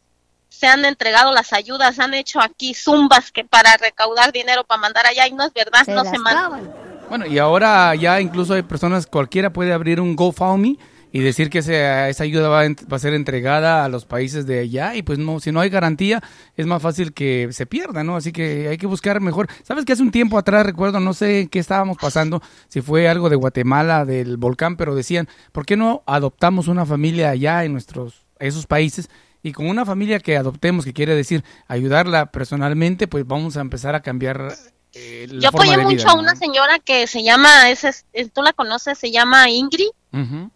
se han entregado las ayudas, han hecho aquí zumbas que para recaudar dinero para mandar allá y no es verdad, Se no se mandan. Bueno, y ahora ya incluso hay personas, cualquiera puede abrir un GoFundMe y decir que ese- esa ayuda va, a ent- va a ser entregada a los países de allá y pues no, si no hay garantía es más fácil que se pierda, ¿no? Así que hay que buscar mejor. ¿Sabes que hace un tiempo atrás, recuerdo, no sé qué estábamos pasando, si fue algo de Guatemala, del volcán, pero decían, ¿por qué no adoptamos una familia allá en nuestros, esos países? Y con una familia que adoptemos, que quiere decir ayudarla personalmente, pues vamos a empezar a cambiar eh, la Yo forma apoyé de mucho vida, a ¿no? una señora que se llama, es, es- tú la conoces, se llama Ingrid. Ujú.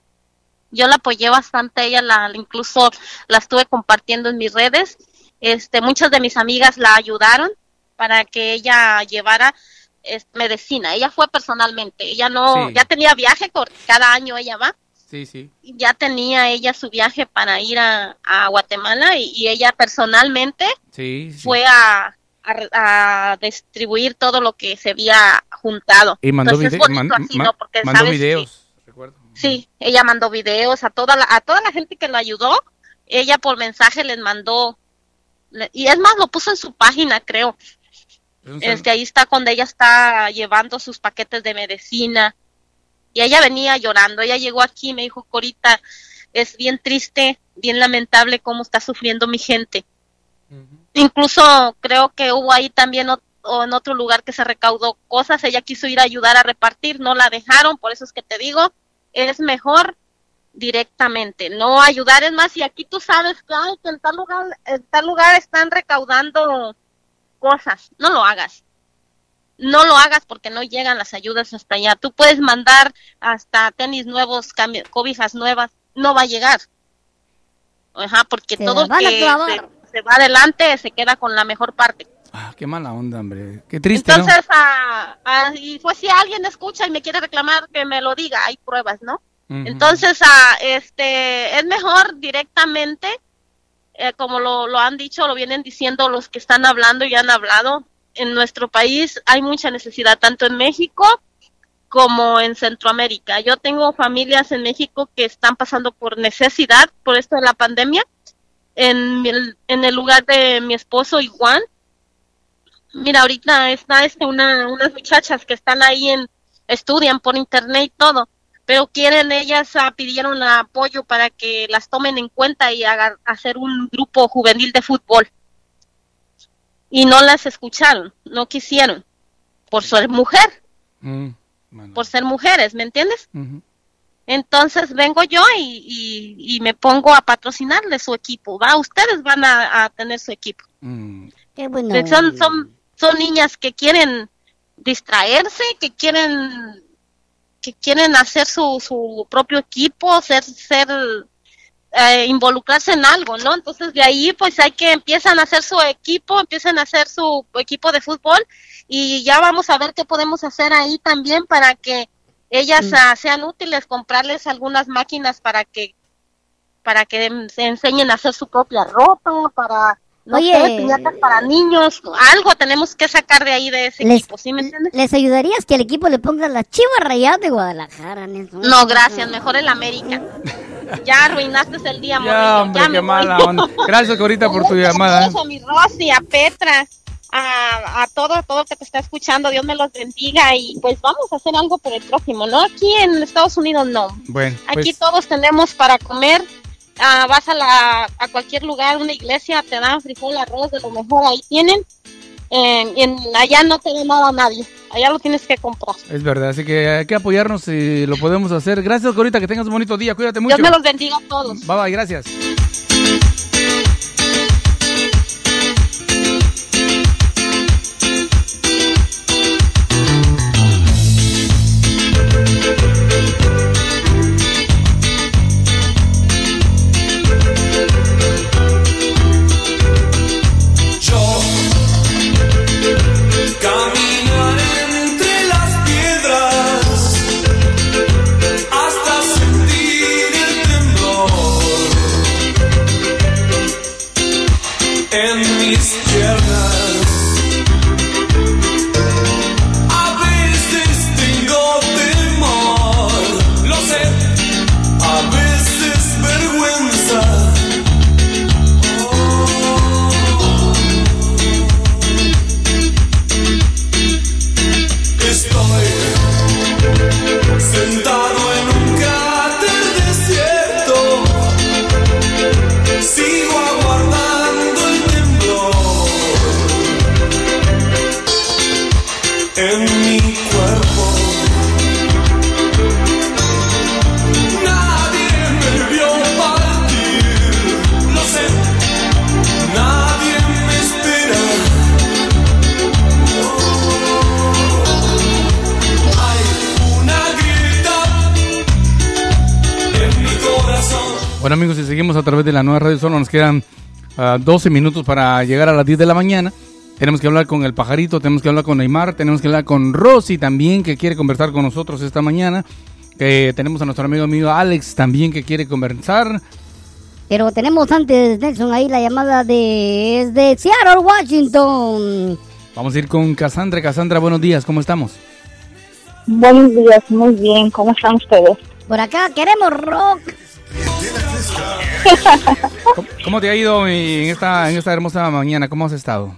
Yo la apoyé bastante, ella la incluso la estuve compartiendo en mis redes. Este, muchas de mis amigas la ayudaron para que ella llevara es, medicina. Ella fue personalmente, ella no, Sí. ya tenía viaje, porque cada año ella va. Sí, sí. Ya tenía ella su viaje para ir a, a Guatemala y, y ella personalmente Sí, sí. fue a, a re- a distribuir todo lo que se había juntado. Y mandó, Entonces, man- así, mandó videos. Sí, ella mandó videos a toda la, a toda la gente que lo ayudó. Ella por mensaje les mandó, y es más, lo puso en su página, creo. Este, ahí está cuando ella está llevando sus paquetes de medicina. Y ella venía llorando. Ella llegó aquí y me dijo, Corita, es bien triste, bien lamentable cómo está sufriendo mi gente. Incluso creo que hubo ahí también o en otro lugar que se recaudó cosas. Ella quiso ir a ayudar a repartir, no la dejaron. Por eso es que te digo, es mejor directamente, no ayudar. Es más, y aquí tú sabes que, ay, que en tal lugar, en tal lugar están recaudando cosas, no lo hagas. No lo hagas porque no llegan las ayudas hasta allá. Tú puedes mandar hasta tenis nuevos, cobijas nuevas, no va a llegar. Ajá, porque Se todo que se va adelante se queda con la mejor parte. Ah, qué mala onda, hombre. Qué triste, Entonces, ah, ah, y pues si alguien escucha y me quiere reclamar, que me lo diga, hay pruebas, ¿no? ¿no? Ujú. Entonces, este, es mejor directamente, eh, como lo, lo han dicho, lo vienen diciendo los que están hablando y han hablado, en nuestro país hay mucha necesidad, tanto en México como en Centroamérica. Yo tengo familias en México que están pasando por necesidad por esto de la pandemia. En, mi- en el lugar de mi esposo, Iguan, mira, ahorita está este, una, unas muchachas que están ahí en, estudian por internet y todo, pero quieren ellas, ah, pidieron apoyo para que las tomen en cuenta y hagan, hacer un grupo juvenil de fútbol. Y no las escucharon, no quisieron, por ser mujer, Mm, bueno. por ser mujeres, ¿me entiendes? Entonces vengo yo y, y, y me pongo a patrocinarle su equipo, va, ustedes van a, a tener su equipo. Mm, Qué bueno. Son, son, son niñas que quieren distraerse, que quieren que quieren hacer su, su propio equipo, ser, ser eh, involucrarse en algo, ¿no? Entonces de ahí pues hay que empiezan a hacer su equipo, empiezan a hacer su equipo de fútbol y ya vamos a ver qué podemos hacer ahí también para que ellas ah, sean útiles, comprarles algunas máquinas para que para que se enseñen a hacer su propia ropa, para no Oye, sé, piñatas para niños, algo tenemos que sacar de ahí de ese Les- equipo, ¿sí me entiendes? ¿Les ayudarías que al equipo le pongas las chivas rayadas de Guadalajara? Nelson? No, gracias, mejor el América. Ya arruinaste el día, Ya, hombre, ya qué mala onda. Gracias, Corita, por tu llamada. gracias A mi Rosy, a Petra, a, a todo, a todo que te está escuchando, Dios me los bendiga y pues vamos a hacer algo por el próximo, ¿no? Aquí en Estados Unidos no. Bueno, Aquí pues, todos tenemos para comer. Ah, vas a, la, a cualquier lugar, una iglesia, te dan frijol, arroz, de lo mejor ahí tienen. Eh, y en, allá no te da nada nadie. Allá lo tienes que comprar. es verdad, así que hay que apoyarnos si lo podemos hacer. Gracias, Corita, que tengas un bonito día. Cuídate mucho. Dios me los bendiga a todos. Bye, bye, gracias. A través de la nueva radio, solo nos quedan ah, 12 minutos para llegar a las 10 de la mañana. Tenemos que hablar con el pajarito, tenemos que hablar con Neymar, tenemos que hablar con Rosy también, que quiere conversar con nosotros esta mañana. Eh, tenemos a nuestro amigo amigo Alex también que quiere conversar. Pero tenemos antes, Nelson, ahí la llamada de, de Seattle, Washington. Vamos a ir con Cassandra. Cassandra, buenos días, ¿cómo estamos? Buenos días, muy bien. ¿Cómo están ustedes? Por acá queremos rock. ¿Cómo, cómo te ha ido en esta, en esta hermosa mañana? ¿Cómo has estado?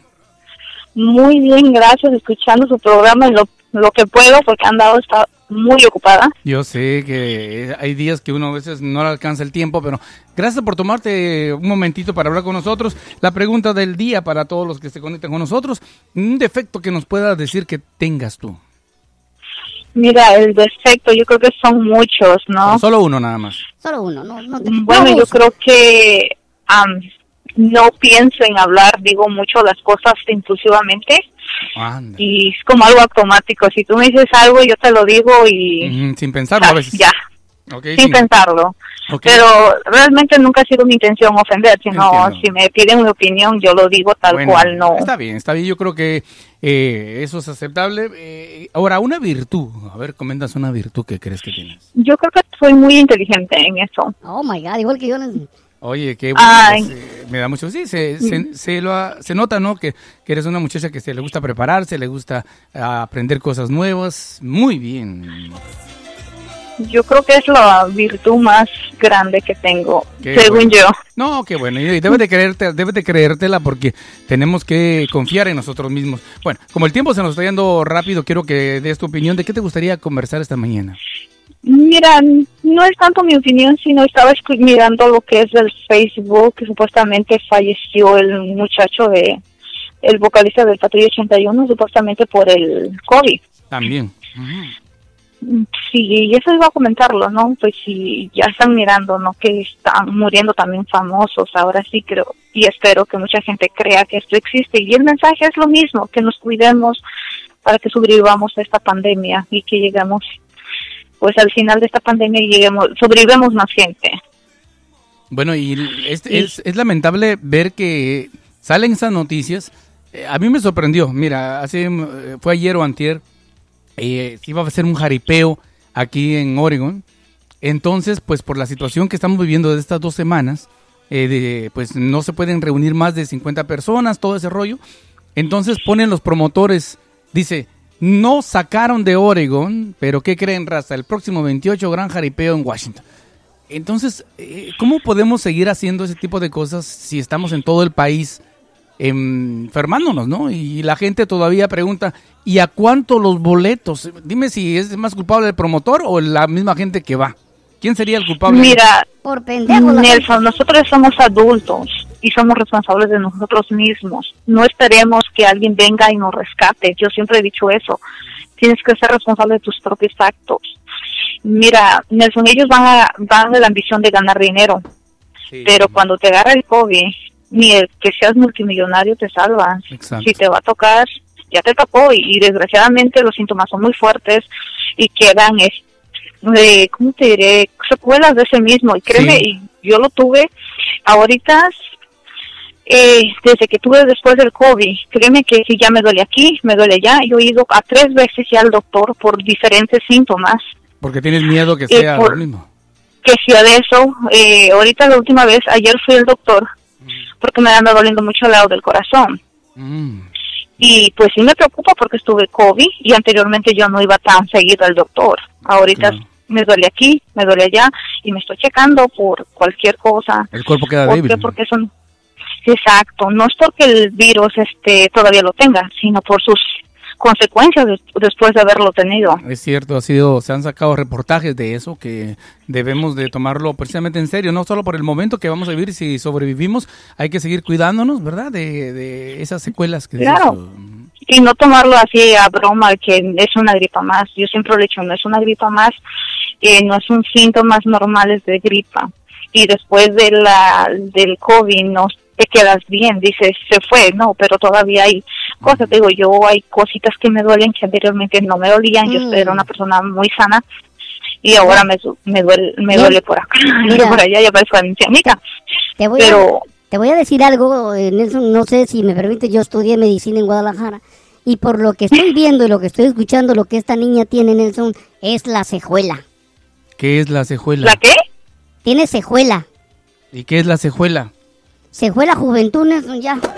Muy bien, gracias. Escuchando su programa en lo, lo que puedo porque han dado está muy ocupada. Yo sé que hay días que uno a veces no le alcanza el tiempo, pero gracias por tomarte un momentito para hablar con nosotros. La pregunta del día para todos los que se conectan con nosotros, un defecto que nos pueda decir que tengas tú. Mira, el defecto yo creo que son muchos, ¿no? Solo uno nada más. Solo uno, no, no te Bueno, no, yo creo que am, no pienso en hablar, digo mucho las cosas impulsivamente Anda. y es como algo automático. Si tú me dices algo, yo te lo digo y Sin pensarlo a veces. ya, Ok, sin sí. pensarlo. Ok. Pero realmente nunca ha sido mi intención ofender, sino Entiendo. si me piden mi opinión, yo lo digo tal Bueno, cual, no. Está bien, está bien. Yo creo que eh, eso es aceptable. Eh, ahora, una virtud. A ver, comentas una virtud que crees que tienes. Yo creo que soy muy inteligente en eso. Oh my god, igual que yo. Nelson. Oye, qué bueno. Pues, eh, me da mucho. Sí, se, se, se lo ha- se nota, ¿no? Que, que eres una muchacha que se le gusta prepararse, le gusta aprender cosas nuevas. Muy bien. Yo creo que es la virtud más grande que tengo, Qué según bueno. yo. No, qué bueno. Y debes de creerte, debes de creértela porque tenemos que confiar en nosotros mismos. Bueno, como el tiempo se nos está yendo rápido, quiero que des tu opinión. ¿De qué te gustaría conversar esta mañana? Mira, no es tanto mi opinión, sino estaba mirando lo que es del Facebook, que supuestamente falleció el muchacho de, el vocalista del Patrulla 81, supuestamente por el COVID. También. Sí, y eso iba a comentarlo, ¿no? Pues si ya están mirando, ¿no? Que están muriendo también famosos, ahora sí creo y espero que mucha gente crea que esto existe. Y el mensaje es lo mismo, que nos cuidemos para que sobrevivamos a esta pandemia y que lleguemos, pues al final de esta pandemia y lleguemos, sobrevivamos más gente. Bueno, y es, es, es lamentable ver que salen esas noticias. Eh, a mí me sorprendió. Mira, hace eh, fue ayer o antier, eh, iba a hacer un jaripeo aquí en Oregon. Entonces, pues por la situación que estamos viviendo de estas dos semanas, eh, de, pues no se pueden reunir más de 50 personas, todo ese rollo. Entonces ponen los promotores, dice, no sacaron de Oregon, pero ¿qué creen, raza? El próximo 28 gran jaripeo en Washington. Entonces, eh, ¿cómo podemos seguir haciendo ese tipo de cosas si estamos en todo el país enfermándonos, no? Y la gente todavía pregunta, ¿y a cuánto los boletos? Dime si es más culpable el promotor o la misma gente que va. ¿Quién sería el culpable? Mira, Por pendejo. Nelson, nosotros somos adultos y somos responsables de nosotros mismos. No esperemos que alguien venga y nos rescate. Yo siempre he dicho eso. Tienes que ser responsable de tus propios actos. Mira, Nelson, ellos van a van de la ambición de ganar dinero, Sí. pero cuando te agarra el COVID, ni el que seas multimillonario te salva. Exacto. Si te va a tocar, ya te tocó y, y desgraciadamente los síntomas son muy fuertes y quedan, es, eh, ¿cómo te diré? Secuelas de ese mismo. Y créeme, Sí. y yo lo tuve ahorita, eh, desde que tuve después del COVID, créeme que si ya me duele aquí, me duele allá. Yo he ido a tres veces ya al doctor por diferentes síntomas. Porque tienes miedo que Eh, sea por- lo mismo. Que sea de eso, eh, ahorita la última vez, ayer fui al doctor porque me anda doliendo mucho el lado del corazón. Mm. Y pues sí me preocupa porque estuve COVID y anteriormente yo no iba tan seguido al doctor. Ahorita Claro. me duele aquí, me duele allá y me estoy checando por cualquier cosa. El cuerpo queda ¿Por débil. qué? Porque son... Exacto, no es porque el virus este todavía lo tenga, sino por sus consecuencias des- después de haberlo tenido. Es cierto, ha sido, se han sacado reportajes de eso que debemos de tomarlo precisamente en serio, no solo por el momento que vamos a vivir, si sobrevivimos, hay que seguir cuidándonos, ¿verdad? De, de esas secuelas que Claro. y no tomarlo así a broma que es una gripa más. Yo siempre lo he dicho, no es una gripa más, eh, no son síntomas normales de gripa. Y después de la del COVID no te quedas bien, dices, se fue, no, pero todavía hay cosas, te digo, yo hay cositas que me duelen que anteriormente no me dolían, yo Mm. era una persona muy sana y ahora me, su- me duele, me duele por acá, mira. por allá, ya parezco ancianita. Te voy, Pero- a, te voy a decir algo, eh, Nelson, no sé si me permite, yo estudié medicina en Guadalajara y por lo que estoy viendo y lo que estoy escuchando, lo que esta niña tiene, Nelson, es la cejuela. ¿Qué es la cejuela? ¿La qué? Tiene cejuela. ¿Y qué es la cejuela? Cejuela juventud, Nelson, ya.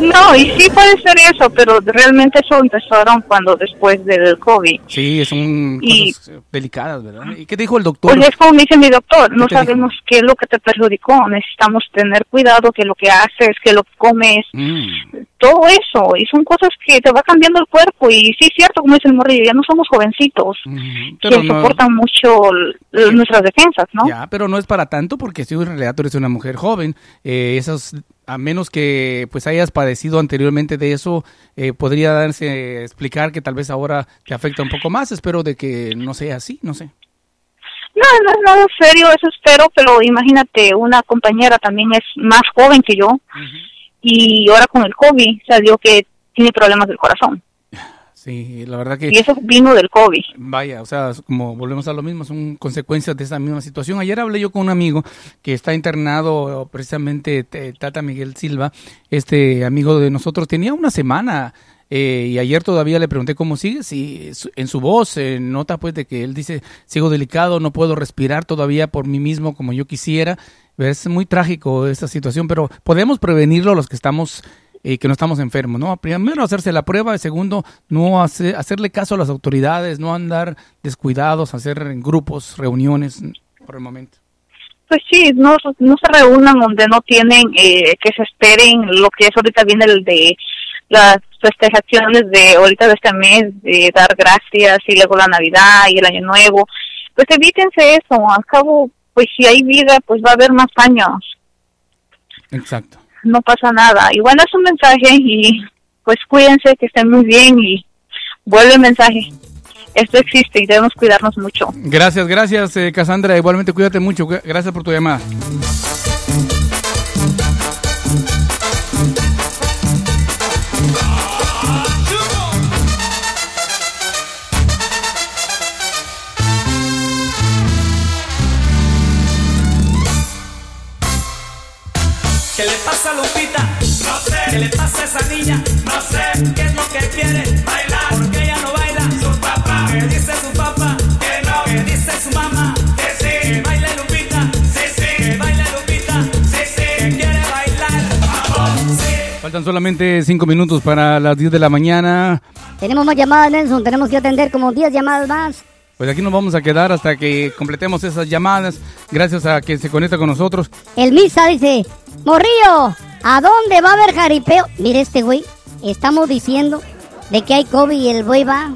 No, y sí puede ser eso, pero realmente eso empezaron cuando después del COVID. Sí, son Y- cosas eh, delicadas, ¿verdad? ¿Y qué dijo el doctor? Pues es como dice mi doctor, no ¿Qué te dijo? sabemos qué es lo que te perjudicó, necesitamos tener cuidado que lo que haces, que lo que comes, Mm, todo eso, y son cosas que te va cambiando el cuerpo, y sí es cierto, como dice el morrillo, ya no somos jovencitos, que pero no- soportan mucho nuestras defensas, ¿no? Ya, pero no es para tanto porque si en realidad tú eres una mujer joven, eh, esas, a menos que pues hayas padecido anteriormente de eso, eh, podría darse explicar que tal vez ahora te afecta un poco más. Espero de que no sea así, no sé. No, no es nada serio, eso espero, pero imagínate, una compañera también es más joven que yo, y ahora con el COVID salió que tiene problemas del corazón, Sí, la verdad que y eso vino del COVID. Vaya, o sea, como volvemos a lo mismo, son consecuencias de esa misma situación. Ayer hablé yo con un amigo que está internado, precisamente eh, Tata Miguel Silva, este amigo de nosotros, tenía una semana eh, y ayer todavía le pregunté cómo sigue, si en su voz se nota pues de que él dice, sigo delicado, no puedo respirar todavía por mí mismo como yo quisiera. Es muy trágico esta situación, pero podemos prevenirlo los que estamos eh, que no estamos enfermos, ¿no? Primero hacerse la prueba, segundo no hace- hacerle caso a las autoridades, no andar descuidados, hacer grupos, reuniones mm, por el momento. Pues sí, no, no se reúnan donde no tienen eh, que se esperen lo que es ahorita viene el de las festejaciones de ahorita de este mes, de dar gracias y luego la Navidad y el Año Nuevo. Pues evítense eso, al cabo, pues si hay vida, pues va a haber más años, Exacto. no pasa nada. Y bueno, es un mensaje y pues cuídense, que estén muy bien y vuelve el mensaje. Esto existe y debemos cuidarnos mucho. Gracias, gracias, eh, Cassandra. Igualmente cuídate mucho. Gracias por tu llamada. Pasa Lupita? No sé. ¿Qué le pasa a esa niña? No sé. ¿Qué es lo que quiere? Bailar. ¿Por qué ella no baila? Su papá. ¿Qué dice su papá? Que no. ¿Qué dice su mamá? Que sí. Que baile Lupita. Sí, sí. Que baile Lupita. Sí, sí. Que quiere bailar. Vamos. Sí. Faltan solamente cinco minutos para las 10 de la mañana. Tenemos más llamadas, Nelson, tenemos que atender como 10 llamadas más. Pues aquí nos vamos a quedar hasta que completemos esas llamadas. Gracias a quien se conecta con nosotros. El Misa dice, Morrillo, ¿a dónde va a haber jaripeo? Mire este güey, estamos diciendo de que hay COVID y el güey va.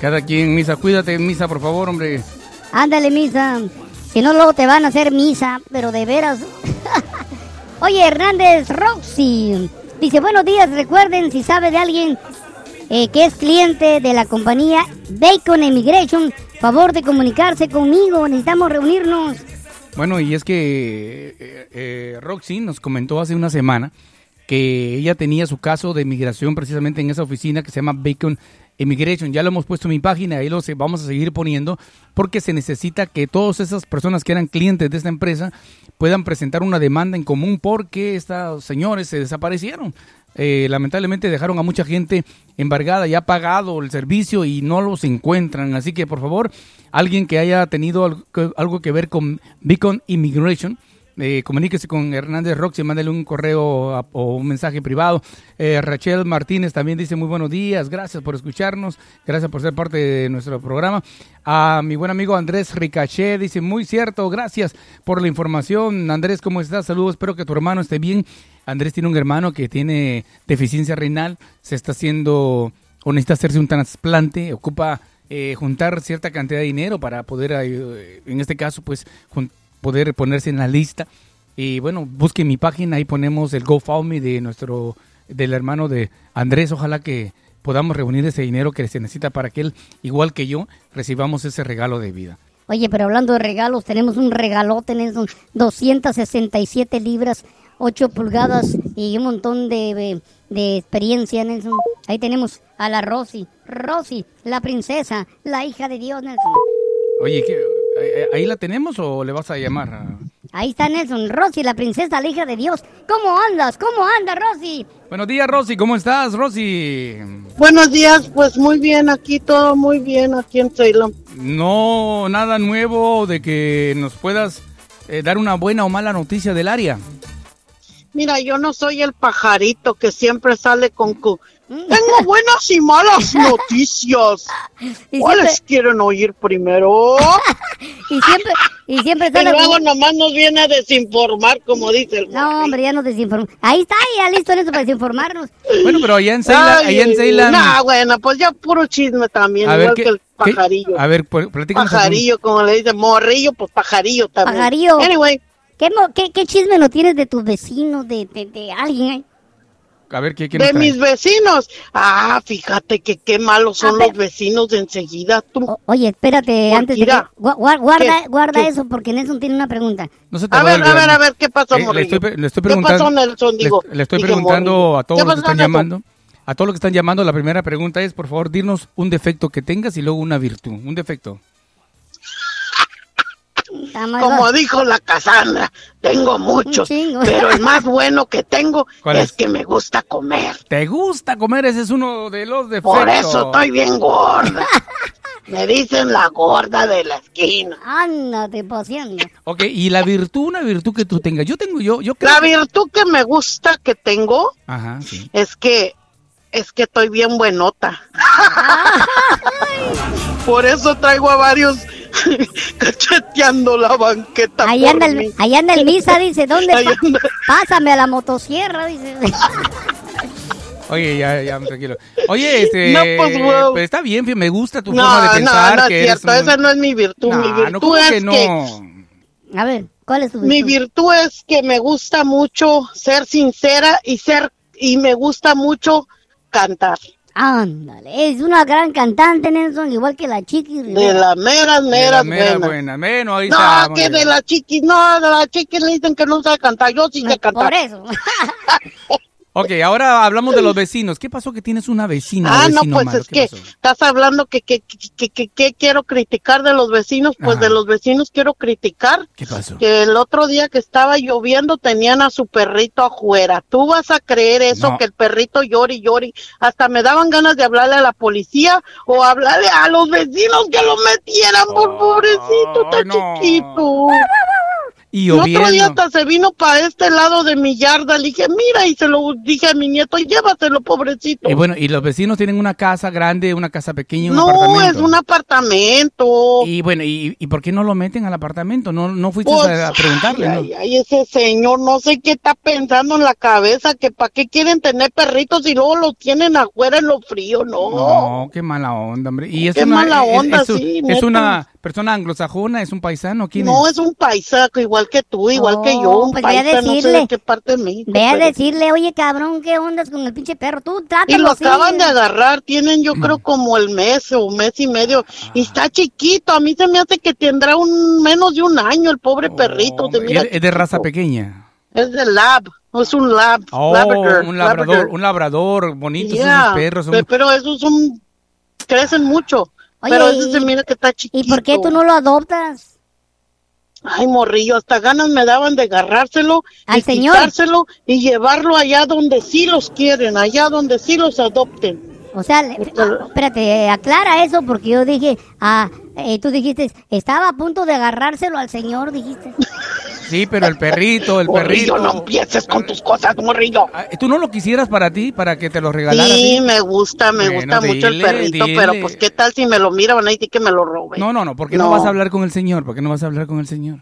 Cada quien, Misa, cuídate, Misa, por favor, hombre. Ándale, Misa. Si no, luego te van a hacer misa, pero de veras. Oye, Hernández Roxy dice, buenos días, recuerden si sabe de alguien eh, que es cliente de la compañía Bacon Immigration, favor de comunicarse conmigo, necesitamos reunirnos. Bueno, y es que eh, eh, Roxy nos comentó hace una semana que ella tenía su caso de migración precisamente en esa oficina que se llama Bacon Immigration. Ya lo hemos puesto en mi página, ahí lo vamos a seguir poniendo, porque se necesita que todas esas personas que eran clientes de esta empresa puedan presentar una demanda en común porque estos señores se desaparecieron. Eh, lamentablemente dejaron a mucha gente embargada, ya pagado el servicio y no los encuentran. Así que por favor, alguien que haya tenido algo que ver con Beacon Immigration, eh, comuníquese con Hernández Roxy, mándale un correo o un mensaje privado. Eh, Rachel Martínez también dice muy buenos días, gracias por escucharnos, gracias por ser parte de nuestro programa. A mi buen amigo Andrés Ricaché dice muy cierto, gracias por la información. Andrés, ¿cómo estás? Saludos, espero que tu hermano esté bien. Andrés tiene un hermano que tiene deficiencia renal, se está haciendo o necesita hacerse un trasplante, ocupa eh, juntar cierta cantidad de dinero para poder, eh, en este caso, pues poder ponerse en la lista. Y bueno, busquen mi página, ahí ponemos el GoFundMe de nuestro, del hermano de Andrés. Ojalá que podamos reunir ese dinero que se necesita para que él, igual que yo, recibamos ese regalo de vida. Oye, pero hablando de regalos, tenemos un regalote, Nelson, 267 libras, 8 pulgadas y un montón de, de experiencia, Nelson. Ahí tenemos a la Rosy. Rosy, la princesa, la hija de Dios, Nelson. Oye, ¿qué- eh, ¿ahí la tenemos o le vas a llamar? a- Ahí está Nelson. Rosy, la princesa, la hija de Dios. ¿Cómo andas? ¿Cómo anda, Rosy? Buenos días, Rosy, ¿cómo estás, Rosy? Buenos días, pues muy bien, aquí todo muy bien, aquí en Salem. No, nada nuevo de que nos puedas eh, dar una buena o mala noticia del área. Mira, yo no soy el pajarito que siempre sale con cu. Tengo buenas y malas noticias. Y ¿Cuáles siempre, quieren oír primero? y siempre, y siempre Y sale... luego nomás nos viene a desinformar, como dice el No, hombre, ya nos desinformó. Ahí está, ya listo Nelson para desinformarnos. Bueno, pero allá en Ceylan, Ay, allá en Ceylan, No, bueno, pues ya puro chisme también, a ver igual qué, que el qué- pajarillo. a ver, platícanos Pajarillo, como le dicen, morrillo, pues pajarillo también. Pajarillo. Anyway, ¿Qué, qué, qué chisme no tienes de tus vecinos, de, de, de alguien? eh? A ver qué, qué de mis vecinos. Ah, fíjate que qué malos son Ah, los vecinos de enseguida, tú. O- oye, espérate, antes de que... guarda ¿qué? guarda ¿Qué? eso, porque Nelson tiene una pregunta. No se te A ver, a ver, a ver, ¿qué pasó, Eh, le, estoy, le estoy ¿Qué preguntando, pasó, Nelson? le- Digo, le, estoy preguntando morrillo. a todos ¿Qué los que están Nelson? llamando, a todos los que están llamando, la primera pregunta es, por favor, dinos un defecto que tengas y luego una virtud, un defecto. Como dijo la Casandra, tengo muchos, pero el más bueno que tengo ¿Cuál es es? que me gusta comer. ¿Te gusta comer? Ese es uno de los defectos. Por eso estoy bien gorda. Me dicen la gorda de la esquina. Ándate paseando. Ok, y la virtud, una virtud que tú tengas. Yo tengo, yo, yo creo... La virtud que me gusta que tengo Ajá, sí. es que es que estoy bien buenota. Por eso traigo a varios cacheteando la banqueta. Ahí por anda, el, mí. ahí anda el misa, dice, ¿dónde pa- anda. Pásame a la motosierra, dice. Oye, ya, ya, tranquilo. Oye, este... No, pues, wow. pues, está bien, me gusta tu No, forma de no, pensar. no es que eres cierto, un- esa no es mi virtud. mi No, virtud no, ¿cómo es que no? A ver, ¿cuál es tu mi virtud? virtud es que me gusta mucho ser sincera y ser y me gusta mucho cantar. Ándale, es una gran cantante, Nelson, igual que la Chiqui De las meras, De meras la mera buena. Bueno, ahí. No, que de la chiquis, no, de la chiquis le dicen que no sabe cantar, yo sí sé Por cantar. eso. Ok, ahora hablamos de los vecinos. ¿Qué pasó que tienes una vecina Ah, no, pues malo? es ¿Qué que pasó? estás hablando que, que, que, que, que quiero criticar de los vecinos, pues Ajá. de los vecinos quiero criticar ¿Qué pasó? que el otro día que estaba lloviendo tenían a su perrito afuera. ¿Tú vas a creer eso? No. Que el perrito llore y llore. Hasta me daban ganas de hablarle a la policía o hablarle a los vecinos que lo metieran, por pobrecito, está no. chiquito. Y El otro día hasta se vino para este lado de mi yarda. Le dije, mira, y se lo dije a mi nieto, llévatelo, pobrecito. Y bueno, y los vecinos tienen una casa grande, una casa pequeña, un no, apartamento. es un apartamento. Y bueno, y, ¿y por qué no lo meten al apartamento? No, no fuiste Pues, a, a preguntarle, ¿no? Ay, ay, ese señor, no sé qué está pensando en la cabeza, que para qué quieren tener perritos y luego los tienen afuera en lo frío, no. No, qué mala onda, hombre. Y es Qué una, mala es- onda, es, sí, es neta. una persona anglosajona, es un paisano, ¿quién No, es? es un paisaco igual que tú, igual que yo, No, un pues ve a no sé decirle. de qué parte de México. Ve a pero- decirle, oye, cabrón, ¿qué ondas con el pinche perro? Tú Y trátalo lo así. acaban de agarrar, tienen yo Mm. creo como el mes o mes y medio, y está chiquito, a mí se me hace que tendrá un menos de un año el pobre perrito, se Hombre, mira es, es de raza pequeña. Es de lab, es un lab, Oh, labrador, un labrador, un labrador, Yeah, perros. son- pe- pero esos son, crecen mucho, Oye, pero ese se mira que está chiquito. ¿Y por qué tú no lo adoptas? Ay, morrillo, hasta ganas me daban de agarrárselo, Al y señor. quitárselo y llevarlo allá donde sí los quieren, allá donde sí los adopten. O sea, le- ah, espérate, aclara eso porque yo dije, ah, eh, tú dijiste, estaba a punto de agarrárselo al señor, dijiste. Sí, pero el perrito, el Morrillo, perrito. no empieces con tus cosas, morrillo. Ah, ¿Tú no lo quisieras para ti, para que te lo regalara? a Sí, me gusta, me Bueno, gusta mucho el perrito, dile. pero pues qué tal si me lo mira, van a decir que me lo robe. No, no, no, ¿por qué no. No. vas a hablar con el señor? ¿Por qué no vas a hablar con el señor?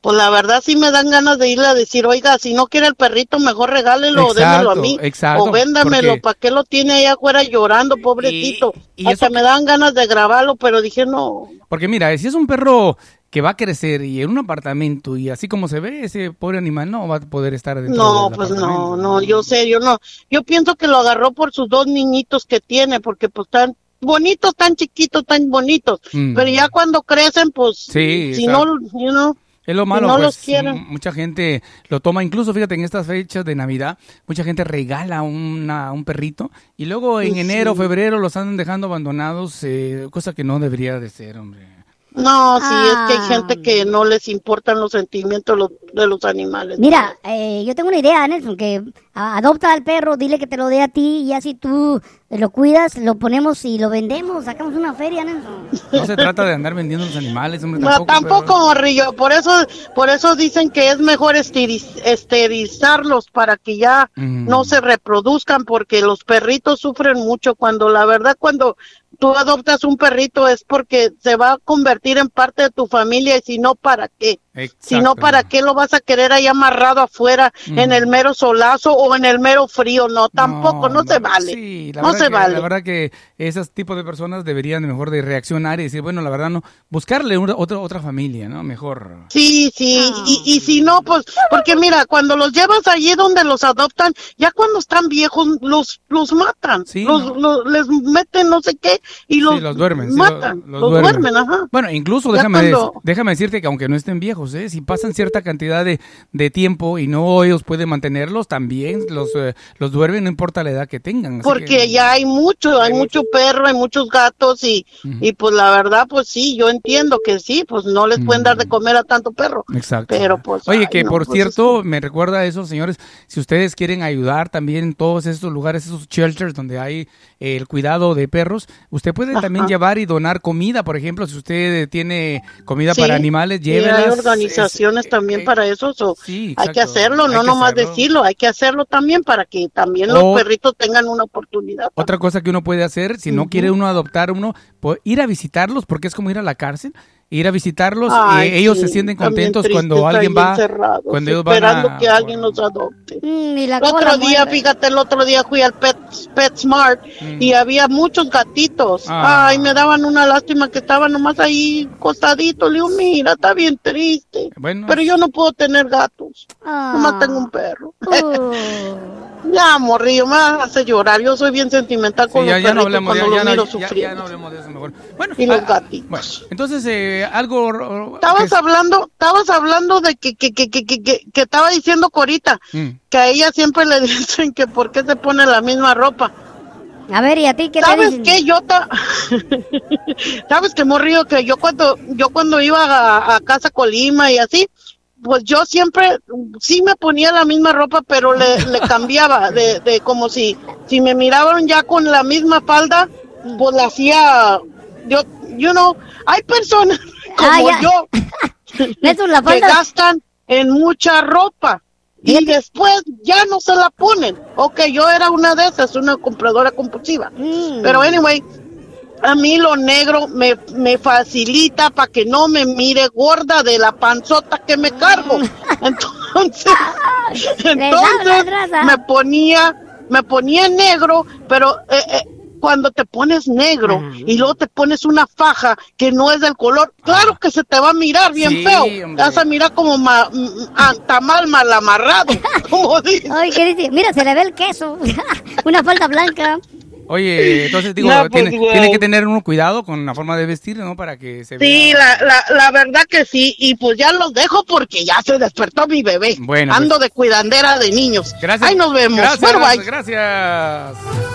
Pues la verdad sí me dan ganas de irle a decir, oiga, si no quiere el perrito, mejor regálelo o démelo a mí. exacto, o véndamelo, porque- ¿para qué lo tiene allá afuera llorando, pobrecito? y Hasta eso me dan ganas de grabarlo, pero dije, no. Porque mira, si es un perro que va a crecer y en un apartamento y así como se ve, ese pobre animal no va a poder estar dentro No, del pues no, no, yo sé, yo no. Yo pienso que lo agarró por sus dos niñitos que tiene, porque pues están bonitos, tan chiquitos, tan bonitos. Mm. Pero ya cuando crecen, pues, Sí, si no, you know, Es lo malo, no pues, los quieren. mucha gente lo toma, incluso fíjate, en estas fechas de Navidad, mucha gente regala una, un perrito y luego en Sí. enero, febrero los andan dejando abandonados, eh, cosa que no debería de ser, hombre. No, sí, es que hay Ah. gente que no les importan los sentimientos de los animales. Mira, eh, yo tengo una idea, Nelson, que adopta al perro, dile que te lo dé a ti y así tú lo cuidas, lo ponemos y lo vendemos, sacamos una feria, Nelson. No se trata de andar vendiendo los animales, hombre, No, tampoco. tampoco, pero- Morrillo, por eso, por eso dicen que es mejor esteri- esterilizarlos para que ya Mm. no se reproduzcan, porque los perritos sufren mucho cuando la verdad cuando tú adoptas un perrito es porque se va a convertir en parte de tu familia y si no, ¿para qué? Si no. ¿para qué lo vas a querer ahí amarrado afuera Mm. en el mero solazo o en el mero frío? No, tampoco, no, se vale. Sí, la no verdad se que, vale. La verdad que esos tipos de personas deberían de mejor de reaccionar y decir, bueno, la verdad no, buscarle una, otra, otra familia, ¿no? Mejor. Sí, sí, y, y si no, pues, porque mira, cuando los llevas allí donde los adoptan, ya cuando están viejos, los, los matan, Sí, los, ¿no? los- les meten no sé qué y los, Sí, los duermen. matan, los, duermen. ajá. Bueno, incluso déjame, cuando- déjame decirte que aunque no estén viejos, ¿eh? si pasan cierta cantidad de, de tiempo y no ellos pueden mantenerlos, también los, eh, los duermen, no importa la edad que tengan. así Porque que- ya hay mucho, hay mucho perro, hay muchos gatos y, y pues la verdad, pues sí, yo entiendo que sí, pues no les pueden dar de comer a tanto perro. Exacto. Pero pues. Oye, ay, que no, por pues, cierto, me recuerda a eso, señores, si ustedes quieren ayudar también en todos estos lugares, esos shelters donde hay eh, el cuidado de perros, usted puede también llevar y donar comida, por ejemplo, si usted tiene comida Sí, para animales, llévelas. Organizaciones también para eso, so, sí, hay que hacerlo, hay no que nomás hacerlo. decirlo, hay que hacerlo también para que también O- los perritos tengan una oportunidad. Otra cosa que uno puede hacer, si no quiere uno adoptar uno, ir a visitarlos, porque es como ir a la cárcel, ir a visitarlos, Ay, eh, ellos sí, se sienten contentos cuando alguien va, encerrados, cuando ellos van esperando a... que alguien los adopte. Mm, y la El otro día, fíjate, el otro día fui al Pet, PetSmart y había muchos gatitos. Mm. Ah. Ay, me daban una lástima que estaban nomás ahí costaditos. Le digo, mira, está bien triste. Bueno. Pero yo no puedo tener gatos. Ah. Nomás tengo un perro. Uh. Ya, morrillo, me hace llorar. Yo soy bien sentimental con Sí, ya, los ya no hablemos, ya, cuando ya los miro ya- ya sufriendo. no hablemos de eso mejor. Bueno, Y los ah, gatitos. bueno, entonces eh, algo... Estabas que- hablando, estabas hablando de que, que, que, que, que, que- que estaba diciendo Corita, Mm. que a ella siempre le dicen que por qué se pone la misma ropa. A ver, ¿y a ti qué te ¿Sabes dicen? qué? Yo ta... ¿Sabes qué, morrillo? Que yo cuando, yo cuando iba a, a Casa Colima y así, pues yo siempre sí me ponía la misma ropa, pero le, le cambiaba de, de como si, si me miraban ya con la misma falda, pues la hacía, yo, you know, hay personas como Ah, ya. yo que gastan en mucha ropa y después ya no se la ponen. Ok, yo era una de esas, una compradora compulsiva. Mm. Pero anyway, a mí lo negro me, me facilita para que no me mire gorda de la panzota que me cargo. Entonces, entonces me ponía, me ponía negro, pero eh, eh, cuando te pones negro y luego te pones una faja que no es del color, claro que se te va a mirar bien Sí, feo. hombre. Te vas a mirar como ma, mm, ah, tamal mal amarrado, como dice. Ay, ¿qué dice? Mira, se le ve el queso. Una falda blanca. Oye, entonces digo, No, pues, tiene, güey. tiene que tener uno cuidado con la forma de vestir, ¿no? Para que se Sí, la, la, la verdad que sí, y pues ya los dejo porque ya se despertó mi bebé. Bueno, Ando pues. de cuidandera de niños. Gracias. Ahí nos vemos. Gracias, gracias, bye. gracias.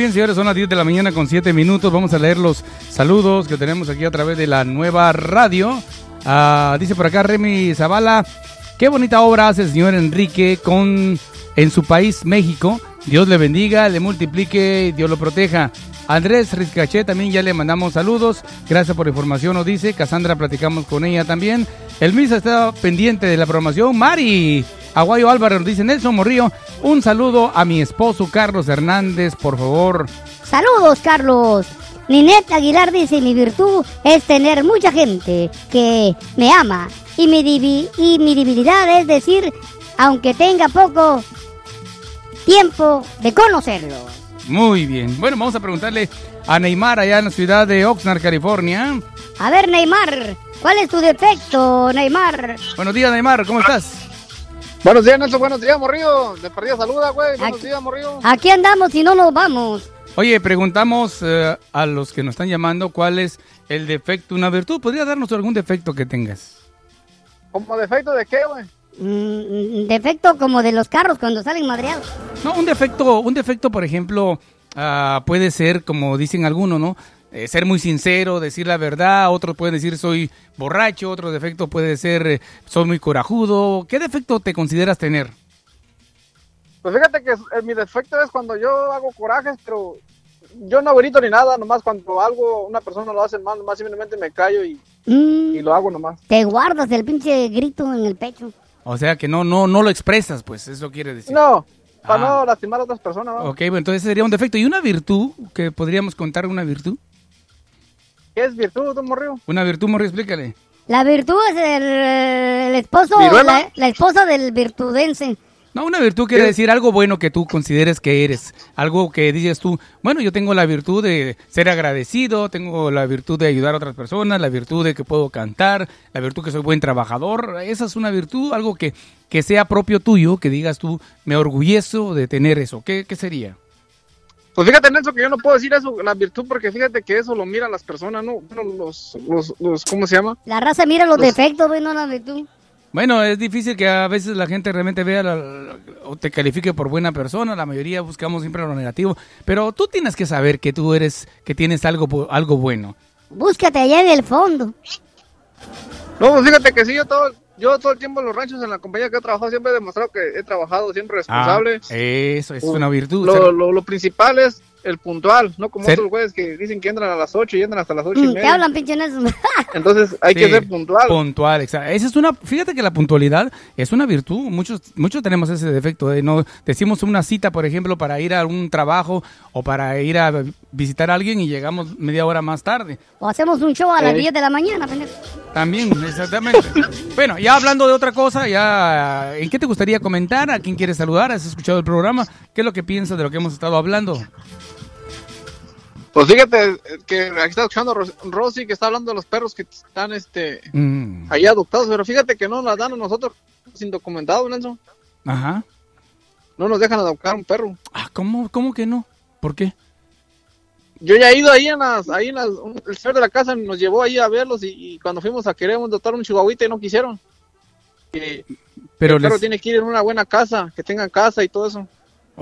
Bien, señores, son las 10 de la mañana con 7 minutos. Vamos a leer los saludos que tenemos aquí a través de la nueva radio. Ah, dice por acá Remy Zavala, qué bonita obra hace el señor Enrique con en su país, México. Dios le bendiga, le multiplique, y Dios lo proteja. Andrés Rizcaché también ya le mandamos saludos. Gracias por la información, nos dice. Cassandra, platicamos con ella también. El Misa está pendiente de la programación. Mari Aguayo Álvarez nos dice Nelson Morrillo. Un saludo a mi esposo Carlos Hernández, por favor. Saludos, Carlos. Ninette Aguilar dice, mi virtud es tener mucha gente que me ama. Y mi, divi- y mi debilidad es decir, aunque tenga poco tiempo de conocerlo. Muy bien. Bueno, vamos a preguntarle a Neymar allá en la ciudad de Oxnard, California. A ver, Neymar, ¿cuál es tu defecto, Neymar? Buenos días, Neymar, ¿cómo estás? Buenos días, Nelson. Buenos días, morrillo. De perdida saluda, güey. Buenos Aquí- días, morrillo. Aquí andamos y no nos vamos. Oye, preguntamos eh, a los que nos están llamando cuál es el defecto, una virtud. ¿Podría darnos algún defecto que tengas? ¿Como defecto de qué, güey? Mm, defecto como de los carros cuando salen madreados. No, un defecto, un defecto, por ejemplo, ah, puede ser, como dicen algunos, ¿no? Eh, ser muy sincero, decir la verdad, otros pueden decir soy borracho, otro defecto puede ser eh, soy muy corajudo. ¿Qué defecto te consideras tener? Pues fíjate que eh, mi defecto es cuando yo hago corajes, pero yo no grito ni nada, nomás cuando algo, una persona lo hace mal, nomás simplemente me callo y, Mm, y lo hago nomás. te guardas el pinche grito en el pecho. O sea, que no, no, no lo expresas, pues, eso quiere decir. No, para Ah. no lastimar a otras personas, ¿no? Ok, bueno, entonces sería un defecto. ¿Y una virtud? que podríamos contar una virtud? ¿Qué es virtud, don Morrillo? Una virtud, Morri, explícale. La virtud es el, el esposo, la, la esposa del virtudense. No, una virtud quiere decir algo bueno que tú consideres que eres. Algo que dices tú, bueno, yo tengo la virtud de ser agradecido, tengo la virtud de ayudar a otras personas, la virtud de que puedo cantar, la virtud que soy buen trabajador. Esa es una virtud, algo que, que sea propio tuyo, que digas tú, me orgullezo de tener eso. ¿Qué, qué sería? Pues fíjate, Nelson, que yo no puedo decir eso, la virtud, porque fíjate que eso lo miran las personas, ¿no? Bueno, los, los, los, ¿cómo se llama? La raza mira los defectos, güey, no la virtud. Bueno, es difícil que a veces la gente realmente vea la- la- o te califique por buena persona. La mayoría buscamos siempre lo negativo. Pero tú tienes que saber que tú eres, que tienes algo, algo bueno. Búscate allá en el fondo. No, pues fíjate que sí, yo todo, yo todo el tiempo en los ranchos, en la compañía que he trabajado, siempre he demostrado que he trabajado siempre responsable. Ah, eso es una virtud. Lo, lo, lo principal es el puntual, no como Ser- otros güeyes que dicen que entran a las 8 y entran hasta las 8 y Mm, media. hablan, pinche Nelson. Entonces hay que ser puntual. Puntual, exacto. Esa es una, fíjate que la puntualidad es una virtud. Muchos, muchos tenemos ese defecto de no decimos una cita, por ejemplo, para ir a un trabajo o para ir a visitar a alguien y llegamos media hora más tarde. O hacemos un show a las. 10 de la mañana, pendejo. También, exactamente. bueno, ya hablando de otra cosa, ya ¿en qué te gustaría comentar? ¿A quién quieres saludar? ¿Has escuchado el programa? ¿Qué es lo que piensas de lo que hemos estado hablando? Pues fíjate que aquí está escuchando Ros- Rosy que está hablando de los perros que están este Mm, ahí adoptados, pero fíjate que no nos dan a nosotros sin documentado, Nelson. Ajá. No nos dejan adoptar un perro. Ah, ¿cómo, ¿Cómo que no? ¿Por qué? Yo ya he ido ahí en las, ahí en las, un- el señor de la casa nos llevó ahí a verlos y, y cuando fuimos a querer adoptar un chihuahuita y no quisieron. Que Pero el perro tiene que ir en una buena casa, que tengan casa y todo eso.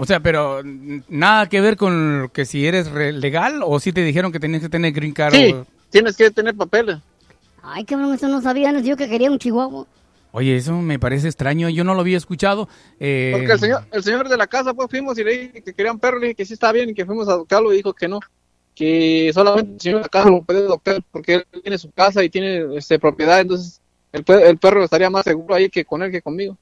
O sea, pero mm, nada que ver con que si eres re- legal o si te dijeron que tenías que tener green card. Sí, o- tienes que tener papeles. Ay, cabrón, eso no sabía. Nos dijo que quería un chihuahua. Oye, eso me parece extraño. Yo no lo había escuchado. Eh, Porque el señor, el señor de la casa, pues fuimos y le dije que querían perro, le dije que sí está bien y que fuimos a adoptarlo y dijo que no, que solamente el señor de la casa lo puede adoptar porque él tiene su casa y tiene este, propiedad, entonces el perro estaría más seguro ahí que con él que conmigo.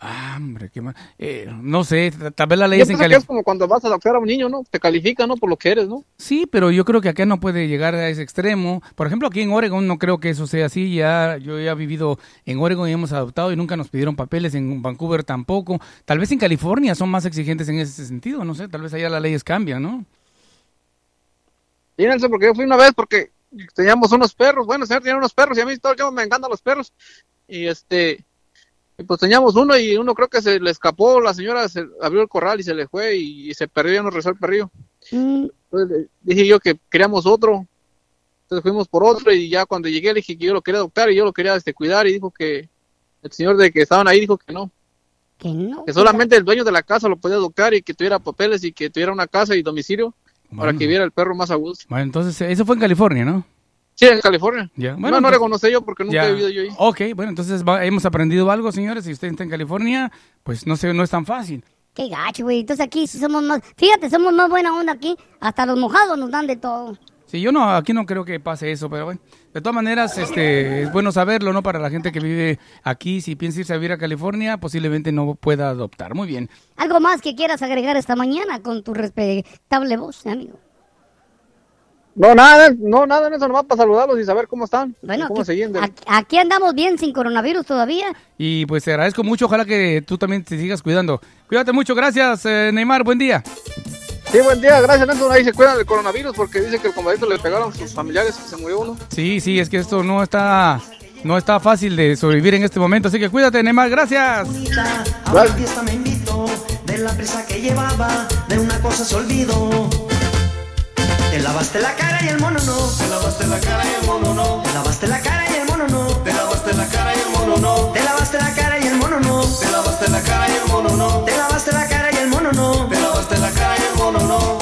Ah, hombre, qué mal. Eh, no sé, tal vez la ley Yo es en que es como cuando vas a adoptar a un niño, ¿no? Te califica, ¿no? Por lo que eres, ¿no? Sí, pero yo creo que acá no puede llegar a ese extremo. Por ejemplo, aquí en Oregon no creo que eso sea así. Ya yo ya he vivido en Oregon y hemos adoptado y nunca nos pidieron papeles. En Vancouver tampoco. Tal vez en California son más exigentes en ese sentido. No sé, tal vez allá las leyes cambian, ¿no? Nelson, porque yo fui una vez porque teníamos unos perros, bueno, señor tenía unos perros y a mí todo el tiempo me encantan los perros. Y este, y pues teníamos uno y uno creo que se le escapó, la señora se abrió el corral y se le fue y, se perdió, ya no regresó el perrillo. Mm, Entonces dije yo que queríamos otro. Entonces fuimos por otro y ya cuando llegué le dije que yo lo quería adoptar y yo lo quería este, cuidar y dijo que el señor de que estaban ahí dijo que no. Que no. Que solamente el dueño de la casa lo podía adoptar y que tuviera papeles y que tuviera una casa y domicilio para que viera el perro más a gusto. Bueno, entonces eso fue en California, ¿no? Sí, en California. Ya. no, Bueno, no pues- le conocí yo porque nunca Ya. he vivido yo ahí. Ok, bueno, entonces va- hemos aprendido algo, señores. Si usted está en California, pues no sé, no es tan fácil. Qué gacho, güey. Entonces aquí sí somos más... Fíjate, somos más buena onda aquí. Hasta los mojados nos dan de todo. Sí, yo no, aquí no creo que pase eso, pero bueno. De todas maneras, este, es bueno saberlo, ¿no? Para la gente que vive aquí, si piensa irse a vivir a California, posiblemente no pueda adoptar. Muy bien. ¿Algo más que quieras agregar esta mañana con tu respetable voz, amigo? No, nada, no, nada en eso, nomás para saludarlos y saber cómo están. Bueno, cómo aquí, se aquí- andamos bien sin coronavirus todavía. Y pues te agradezco mucho, ojalá que tú también te sigas cuidando. Cuídate mucho, gracias, eh, Neymar, buen día. Sí, buen día, gracias Nelson. Ahí se cuidan del coronavirus porque dice que el compadrito le pegaron sus familiares y se murió uno. Sí, sí, es que esto no está no está fácil de sobrevivir en este momento, así que cuídate, Neymar, gracias. A una fiesta me invitó, de la prisa que llevaba, de una cosa se olvidó. Te lavaste la cara y el mono no. Te lavaste la cara y el mono no. Te lavaste la cara y el mono no. Te lavaste la cara y el mono no. Te lavaste la cara y el mono no. Te lavaste la cara y el mono no. Te lavaste la cara y el mono no. Te lavaste la cara y el mono no.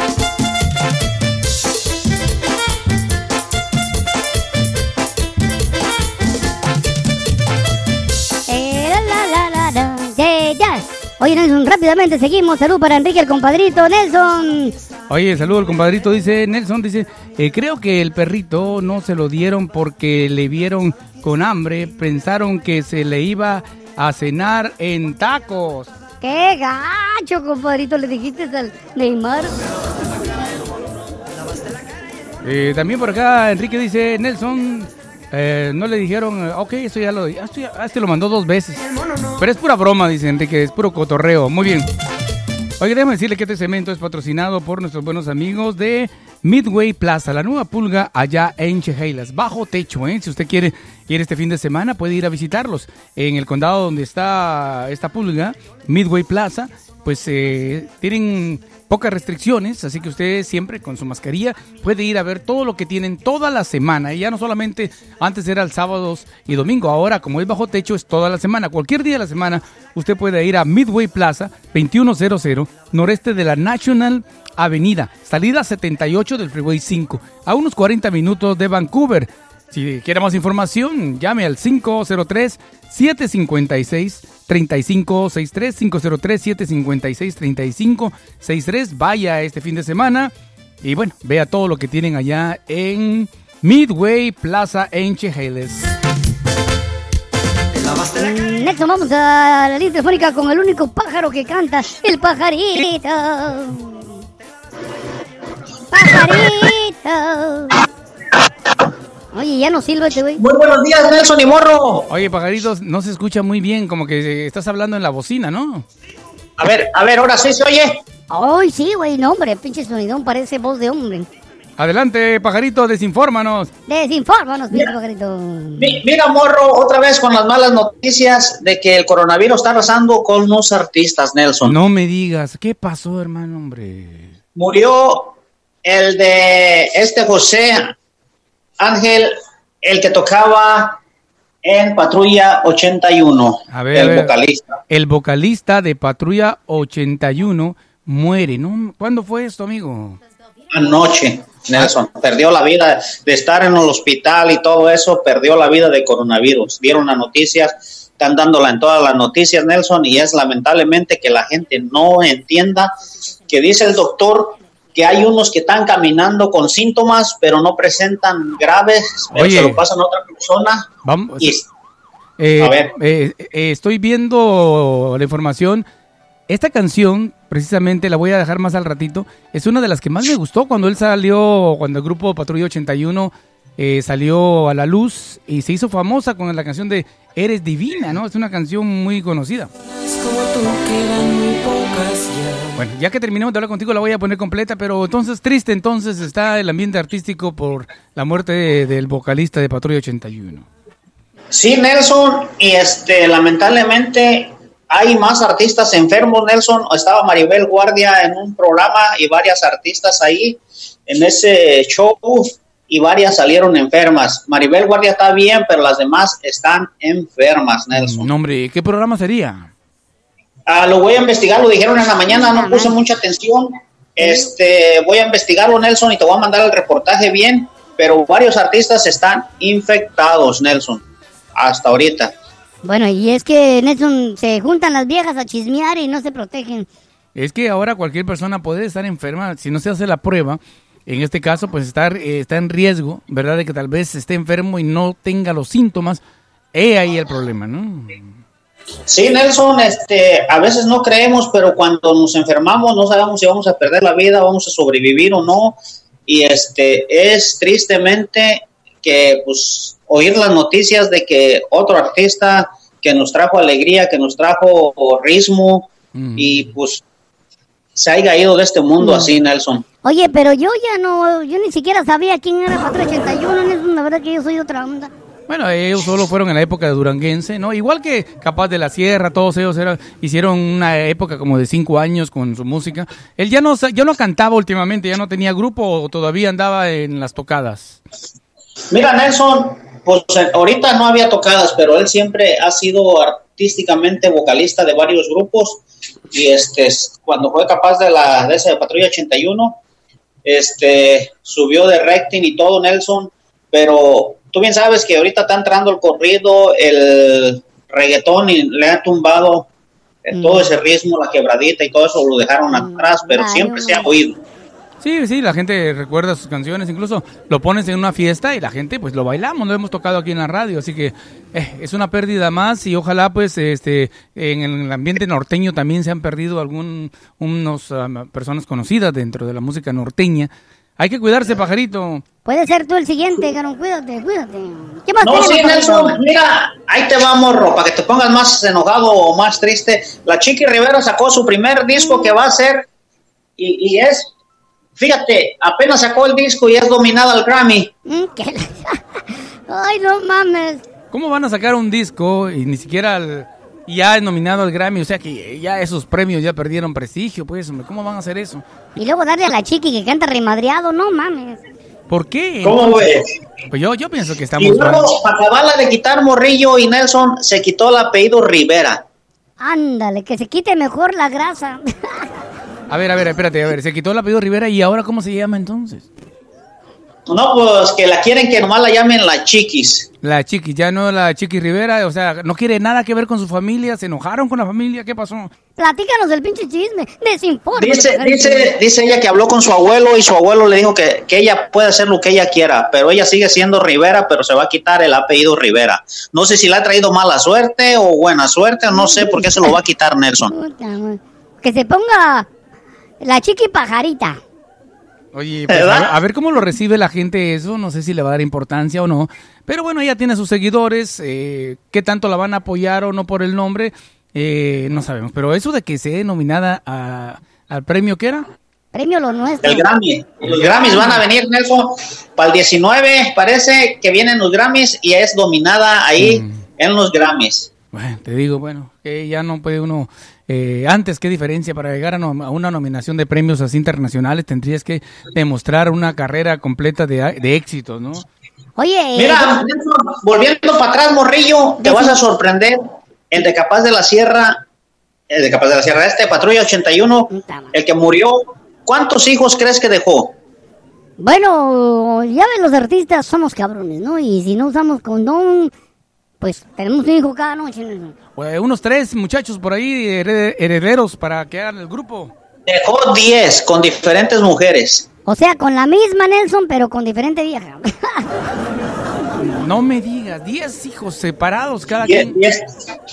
Eh, la, la, la, la, sí, ya. Oye, Nelson, rápidamente seguimos. Salud para Enrique, el compadrito. Nelson. Oye, saludo al compadrito, dice Nelson, dice, eh, creo que el perrito no se lo dieron porque le vieron con hambre, pensaron que se le iba a cenar en tacos. Qué gacho, compadrito, le dijiste al Neymar. Eh, también por acá Enrique dice, Nelson, eh, no le dijeron, eh, ok, eso ya lo, esto ya- este lo mandó dos veces. Pero es pura broma, dice Enrique, es puro cotorreo. Muy bien. Oye, déjame decirle que este cemento es patrocinado por nuestros buenos amigos de Midway Plaza, la nueva pulga allá en Chehalas, bajo techo, ¿eh? Si usted quiere ir este fin de semana, puede ir a visitarlos. En el condado donde está esta pulga, Midway Plaza, pues eh, tienen pocas restricciones, así que usted siempre con su mascarilla puede ir a ver todo lo que tienen toda la semana. Y ya no solamente antes era el sábados y domingo, ahora como es bajo techo es toda la semana. Cualquier día de la semana usted puede ir a Midway Plaza 2100 noreste de la National Avenida, salida 78 del Freeway 5, a unos 40 minutos de Vancouver. Si quiere más información, llame al 503-756-3563, 503-756-3563. Vaya este fin de semana y bueno, vea todo lo que tienen allá en Midway Plaza en. Mm, Nelson, vamos a la línea telefónica con el único pájaro que canta, el pajarito. Pajarito. Oye, ya no silba este güey. Muy buenos días, Nelson y Morro. Oye, pajaritos, no se escucha muy bien, como que estás hablando en la bocina, ¿no? A ver, a ver, ahora sí se oye. Ay, sí, güey, no, hombre, pinche sonidón parece voz de hombre. Adelante, pajarito, desinfórmanos. Desinfórmanos, pinche pajarito. Mi- Mira, Morro, otra vez con las malas noticias de que el coronavirus está arrasando con los artistas, Nelson. No me digas, ¿qué pasó, hermano, hombre? Murió el de este José Ángel, el que tocaba en Patrulla 81, A ver, el a ver. vocalista. El vocalista de Patrulla 81 muere, ¿no? ¿Cuándo fue esto, amigo? Anoche, Nelson, perdió la vida de estar en el hospital y todo eso, perdió la vida de coronavirus. Vieron las noticias, están dándola en todas las noticias, Nelson, y es lamentablemente que la gente no entienda que dice el doctor que hay unos que están caminando con síntomas, pero no presentan graves, pero Oye. se lo pasan a otra persona. Vamos. Y Eh, A ver. eh, eh, estoy viendo la información. Esta canción, precisamente, la voy a dejar más al ratito. Es una de las que más me gustó cuando él salió, cuando el grupo Patrulla 81 eh, salió a la luz y se hizo famosa con la canción de Eres Divina, ¿no? Es una canción muy conocida. Como tú quedan muy pocas ya. Bueno, ya que terminemos de hablar contigo, la voy a poner completa, pero entonces triste entonces está el ambiente artístico por la muerte de- del vocalista de Patrulla 81. Sí, Nelson, y este, lamentablemente hay más artistas enfermos, Nelson. Estaba Maribel Guardia en un programa y varias artistas ahí en ese show y varias salieron enfermas. Maribel Guardia está bien, pero las demás están enfermas, Nelson. No, hombre, ¿qué programa sería? Ah, lo voy a investigar, lo dijeron en la mañana, no puse mucha atención. Este, voy a investigarlo, Nelson, y te voy a mandar el reportaje bien, pero varios artistas están infectados, Nelson, hasta ahorita. Bueno, y es que, Nelson, se juntan las viejas a chismear y no se protegen. Es que ahora cualquier persona puede estar enferma si no se hace la prueba. En este caso, pues estar, eh, está en riesgo, ¿verdad? De que tal vez esté enfermo y no tenga los síntomas. He ahí el problema, ¿no? Sí, Nelson, este, a veces no creemos, pero cuando nos enfermamos no sabemos si vamos a perder la vida, vamos a sobrevivir o no. Y este, es tristemente que, pues, oír las noticias de que otro artista que nos trajo alegría, que nos trajo ritmo, y pues, se haya ido de este mundo así, Nelson. Oye, pero yo ya no, yo ni siquiera sabía quién era Patrulla 81, Nelson, la verdad que yo soy otra onda. Bueno, ellos solo fueron en la época de Duranguense, ¿no? Igual que Capaz de la Sierra, todos ellos era- hicieron una época como de cinco años con su música. Él ya no, ya no cantaba últimamente, ya no tenía grupo o todavía andaba en las tocadas. Mira, Nelson, pues eh, ahorita no había tocadas, pero él siempre ha sido artísticamente vocalista de varios grupos y este es- cuando fue capaz de la de esa de Patrulla 81, este subió de recting y todo Nelson, pero tú bien sabes que ahorita está entrando el corrido, el reggaetón y le ha tumbado eh, todo ese ritmo, la quebradita y todo eso lo dejaron atrás, pero ay, siempre se ha oído. Sí, sí, la gente recuerda sus canciones, incluso lo pones en una fiesta y la gente pues lo bailamos, lo hemos tocado aquí en la radio, así que eh, es una pérdida más y ojalá pues este en el ambiente norteño también se han perdido algún unos um, personas conocidas dentro de la música norteña. Hay que cuidarse, pajarito. Puede ser tú el siguiente, Carón, cuídate, cuídate. ¿Qué más No, tenemos, sí, Pajarito? Nelson, mira, ahí te va, morro, para que te pongas más enojado o más triste. La Chiqui Rivera sacó su primer disco que va a ser, y, y es, fíjate, apenas sacó el disco y es dominada al Grammy. Mm, ¿qué la- Ay, no mames. ¿Cómo van a sacar un disco y ni siquiera al- ya es nominado al Grammy? O sea que ya esos premios ya perdieron prestigio, pues, hombre, ¿cómo van a hacer eso? Y luego darle a la chiqui que canta remadreado, no mames. ¿Por qué? ¿Cómo ves? Pues yo, yo pienso que Y estamos mal. luego, para acabarla de quitar Morrillo y Nelson, se quitó el apellido Rivera. Ándale, que se quite mejor la grasa. A ver, a ver, espérate, a ver, se quitó el apellido Rivera y ahora ¿cómo se llama entonces? No, pues que la quieren que nomás la llamen la Chiquis. La Chiqui, ya no la Chiqui Rivera, o sea, no quiere nada que ver con su familia, se enojaron con la familia, ¿qué pasó? Platícanos del pinche chisme. Desinforme. Dice, dice, dice ella que habló con su abuelo y su abuelo le dijo que, que ella puede hacer lo que ella quiera, pero ella sigue siendo Rivera, pero se va a quitar el apellido Rivera. No sé si le ha traído mala suerte o buena suerte, no sé por qué se lo va a quitar Nelson. Que se ponga la chiqui pajarita. Oye, pues, a, ¿Verdad? ver- a ver cómo lo recibe la gente eso, no sé si le va a dar importancia o no, pero bueno, ella tiene sus seguidores, eh, qué tanto la van a apoyar o no por el nombre, eh, no sabemos, pero eso de que sea nominada a- al premio, ¿qué era? Premio lo nuestro. El Grammy. Los Grammys van a venir, Nelson, para el 19, parece que vienen los Grammys y es dominada ahí en los Grammys. Bueno, te digo, bueno, que ya no puede uno. Eh, antes, ¿qué diferencia? Para llegar a, a una nominación de premios así internacionales tendrías que demostrar una carrera completa de, de éxitos, ¿no? Oye, eh, Mira, Nelson, volviendo para atrás, Morrillo, te vas a sorprender. El de Capaz de la Sierra, el de Capaz de la Sierra, este Patrulla 81, el que murió, ¿cuántos hijos crees que dejó? bueno, ya ven, los artistas somos cabrones, ¿no? Y si no usamos condón, pues tenemos un hijo cada noche. ¿no? Pues, unos tres muchachos por ahí, hered- herederos, para que hagan el grupo. Dejó 10 con diferentes mujeres. O sea, con la misma Nelson, pero con diferente vieja. No me digas, diez hijos separados cada 10 quien.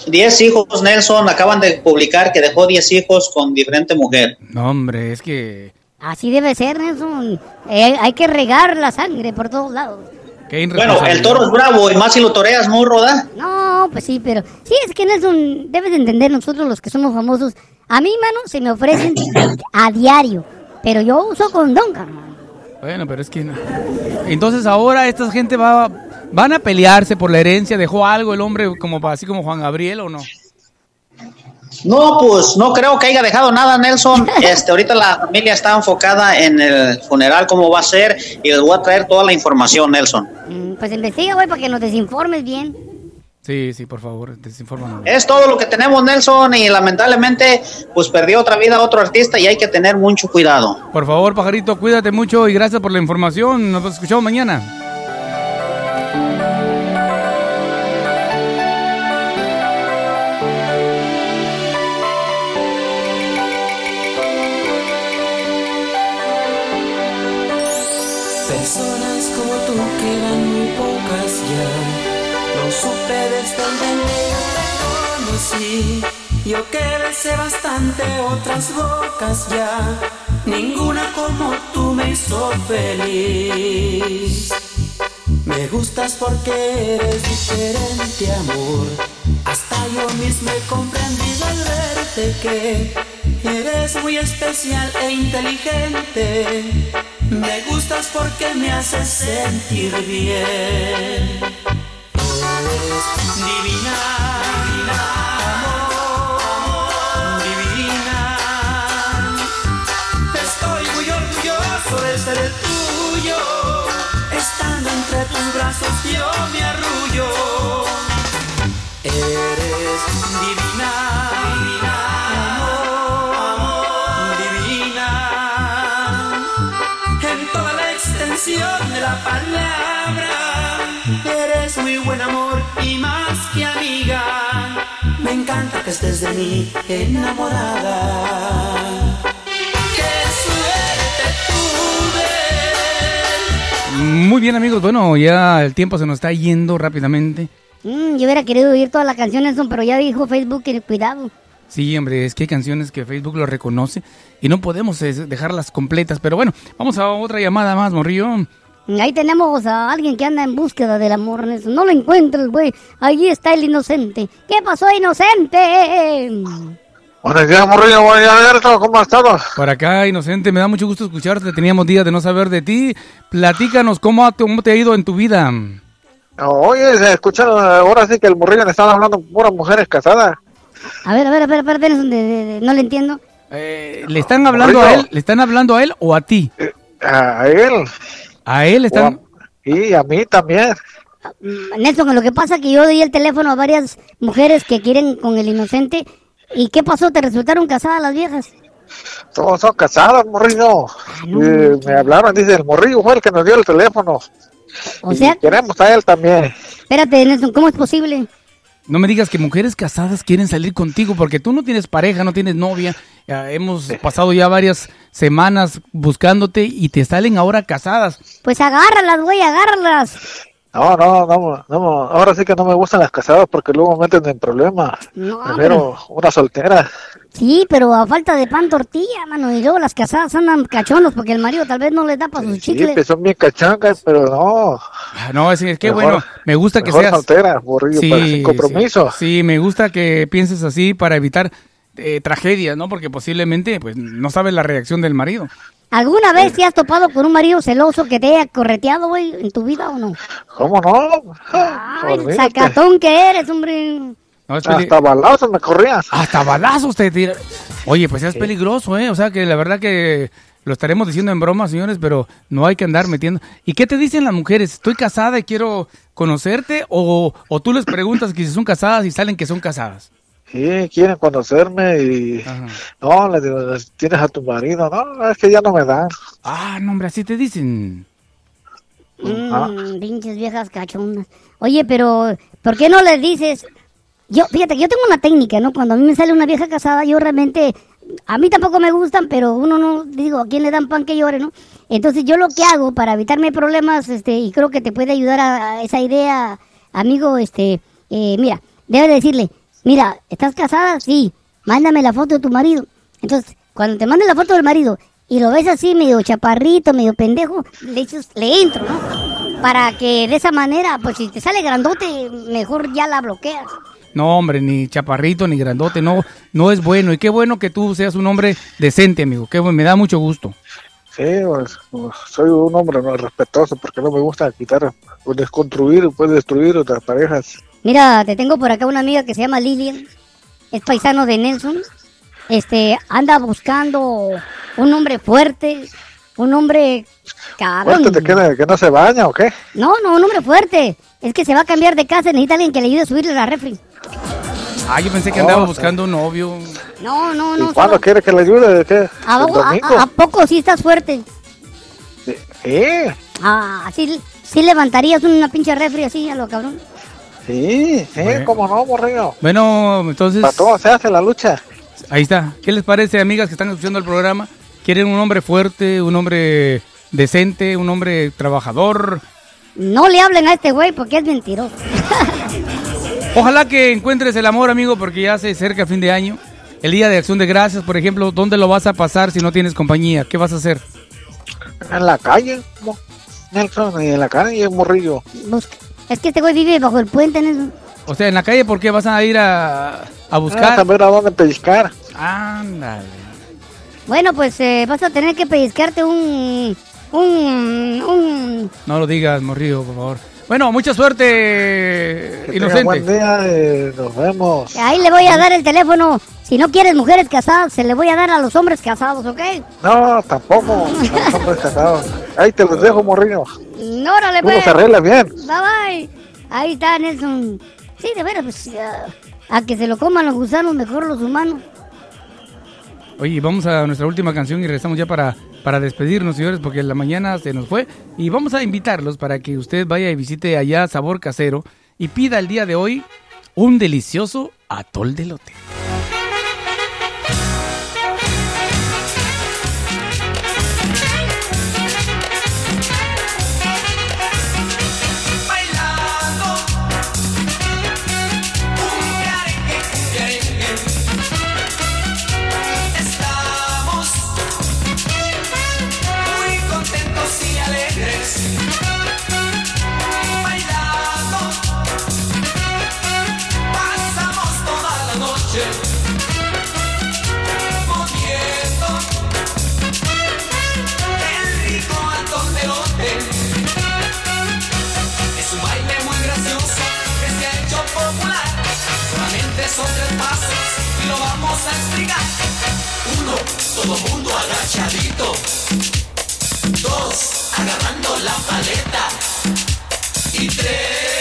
10 hijos, Nelson, acaban de publicar que dejó 10 hijos con diferente mujer. No, hombre, es que... Así debe ser, Nelson. Eh, hay que regar la sangre por todos lados. Qué Bueno, el toro es bravo y más si lo toreas muy roda. No, pues sí, pero sí es que Nelson, debes de entender nosotros los que somos famosos. A mí, mano, se me ofrecen a diario, pero yo uso condón, carnal. Bueno, pero es que... no. Entonces ahora esta gente va, van a pelearse por la herencia. ¿Dejó algo el hombre como así como Juan Gabriel o no? No, pues no creo que haya dejado nada, Nelson. Este, ahorita la familia está enfocada en el funeral, cómo va a ser, y les voy a traer toda la información, Nelson. Mm, Pues investiga, güey, para que nos desinformes bien. Sí, sí, por favor, desinfórmanos. Es todo lo que tenemos, Nelson, y lamentablemente, pues perdió otra vida otro artista y hay que tener mucho cuidado. Por favor, pajarito, cuídate mucho y gracias por la información. Nos escuchamos mañana. Yo que besé bastante otras bocas ya. Ninguna como tú me hizo feliz. Me gustas porque eres diferente, amor. Hasta yo mismo he comprendido al verte que Eres muy especial e inteligente. Me gustas porque me haces sentir bien. Eres divina, brazos yo me arrullo. Eres divina, divina, amor, divina. En toda la extensión de la palabra, eres muy buen amor y más que amiga. Me encanta que estés de mí enamorada. Muy bien, amigos. Bueno, ya el tiempo se nos está yendo rápidamente. Mm, yo hubiera querido oír todas las canciones, pero ya dijo Facebook que cuidado. Sí, hombre, es que hay canciones que Facebook lo reconoce y no podemos eh, dejarlas completas. Pero bueno, vamos a otra llamada más, Morrillo. Ahí tenemos a alguien que anda en búsqueda del amor. No lo encuentras, güey. Allí está el inocente. ¿Qué pasó, inocente? Buenos días, morrillo. Buenos días, Alberto. ¿Cómo has estado? Por acá, inocente, me da mucho gusto escucharte. Teníamos días de no saber de ti. Platícanos cómo, ha- cómo te ha ido en tu vida. Oye, se escucha ahora sí que el morrillo le estaba hablando con puras mujeres casadas. A ver, a ver, a ver, a ver, Nelson, de- de- de- no le entiendo. Eh, ¿Le están hablando a él? ¿Le están hablando a él o a ti? A él. A él están. Y a mí también. Mm, Nelson, lo que pasa es que yo di el teléfono a varias mujeres que quieren con el inocente. ¿Y qué pasó? ¿Te resultaron casadas las viejas? Todos son casados, morrillo. Ah, me hablaron, dice, el morrillo fue el que nos dio el teléfono. O Y sea, queremos a él también. espérate, Nelson, ¿cómo es posible? No me digas que mujeres casadas quieren salir contigo porque tú no tienes pareja, no tienes novia. Ya hemos pasado ya varias semanas buscándote y te salen ahora casadas. Pues agárralas, güey, agárralas. No, no, no, no, ahora sí que no me gustan las casadas porque luego me meten en problemas. No, Prefiero una soltera. Sí, pero a falta de pan tortilla, mano. Y luego las casadas andan cachonos porque el marido tal vez no les da para sus Sí, chicles. que son bien cachangas, pero no. Ah, No, es, es que Mejor- bueno, me gusta que seas... soltera, morrillo, para- sin compromiso. Sí, sí, me gusta que pienses así para evitar eh, tragedias, ¿no? Porque posiblemente pues no sabes la reacción del marido. ¿Alguna vez te has topado con un marido celoso que te haya correteado, güey, en tu vida o no? ¿Cómo no? Ay, Olvídate. sacatón que eres, hombre. No, es peli- Hasta balazos me corrías. Hasta balazos te tira. Oye, pues es peligroso, ¿eh? O sea que la verdad que lo estaremos diciendo en broma, señores, pero no hay que andar metiendo. ¿Y qué te dicen las mujeres? ¿Estoy casada y quiero conocerte? ¿O, o tú les preguntas que si son casadas y salen que son casadas? Sí, quieren conocerme y... No, le digo, tienes a tu marido. No, es que ya no me dan. Ah, no, hombre, así te dicen. Mm, pinches viejas cachondas. Oye, pero ¿por qué no les dices? Yo, fíjate, yo tengo una técnica, ¿no? Cuando a mí me sale una vieja casada, yo realmente, a mí tampoco me gustan, pero uno no, digo, ¿a quién le dan pan que llore, no? Entonces yo lo que hago para evitarme problemas, este, y creo que te puede ayudar a, a esa idea, amigo, este, eh, mira, debe decirle, mira, ¿estás casada? Sí, mándame la foto de tu marido. Entonces, cuando te mande la foto del marido y lo ves así medio chaparrito, medio pendejo, le dices, le entro, ¿no? Para que de esa manera, pues si te sale grandote, mejor ya la bloqueas. No, hombre, ni chaparrito, ni grandote, no, no es bueno. Y qué bueno que tú seas un hombre decente, amigo. Que me da mucho gusto. Sí, pues, pues, soy un hombre no, respetuoso porque no me gusta quitar o desconstruir, pues destruir otras parejas. Mira, te tengo por acá una amiga que se llama Lilian, es paisano de Nelson. Este, anda buscando un hombre fuerte, un hombre cabrón. ¿Fuerte te queda que no se baña o qué? No, no, un hombre fuerte. Es que se va a cambiar de casa, necesita alguien que le ayude a subirle la refri. Ah, yo pensé que andaba sí. buscando un novio. No, no, ¿Y no. cuándo quiere que le ayude? ¿De ¿Qué? ¿A, ¿El a- domingo? a- a poco sí estás fuerte? Sí, Ah, sí, sí levantarías una pinche refri así a lo cabrón. Sí, sí, Bueno. cómo no, morrillo. Bueno, entonces. Para todo se hace la lucha. Ahí está. ¿Qué les parece, amigas que están escuchando el programa? ¿Quieren un hombre fuerte, un hombre decente, un hombre trabajador? No le hablen a este güey porque es mentiroso. Ojalá que encuentres el amor, amigo, porque ya se acerca el fin de año. El día de acción de gracias, por ejemplo, ¿dónde lo vas a pasar si no tienes compañía? ¿Qué vas a hacer? En la calle, Nelson, y en la calle, y morrillo. Es que este güey vive bajo el puente en eso. O sea, en la calle, ¿por qué vas a ir a, a Ah, buscar? saber a dónde pellizcar. Ándale. Bueno, pues eh, vas a tener que pellizcarte un... Un... un... No lo digas, Morrillo, por favor. Bueno, mucha suerte, Que tenga buen inocente. día, eh, nos vemos. Ahí le voy a dar el teléfono. Si no quieres mujeres casadas, se le voy a dar a los hombres casados, ¿ok? No, tampoco. No somos casados. Ahí te los dejo, morrillo. No, órale, pues. se arregla bien. Bye, bye. Ahí está Nelson. Sí, de veras, pues a que se lo coman los gusanos, mejor los humanos. Oye, vamos a nuestra última canción y regresamos ya para, para despedirnos, señores, porque la mañana se nos fue. Y vamos a invitarlos para que usted vaya y visite allá Sabor Casero y pida el día de hoy un delicioso atol de lote. Todo mundo agachadito. Dos, agarrando la paleta. Y tres,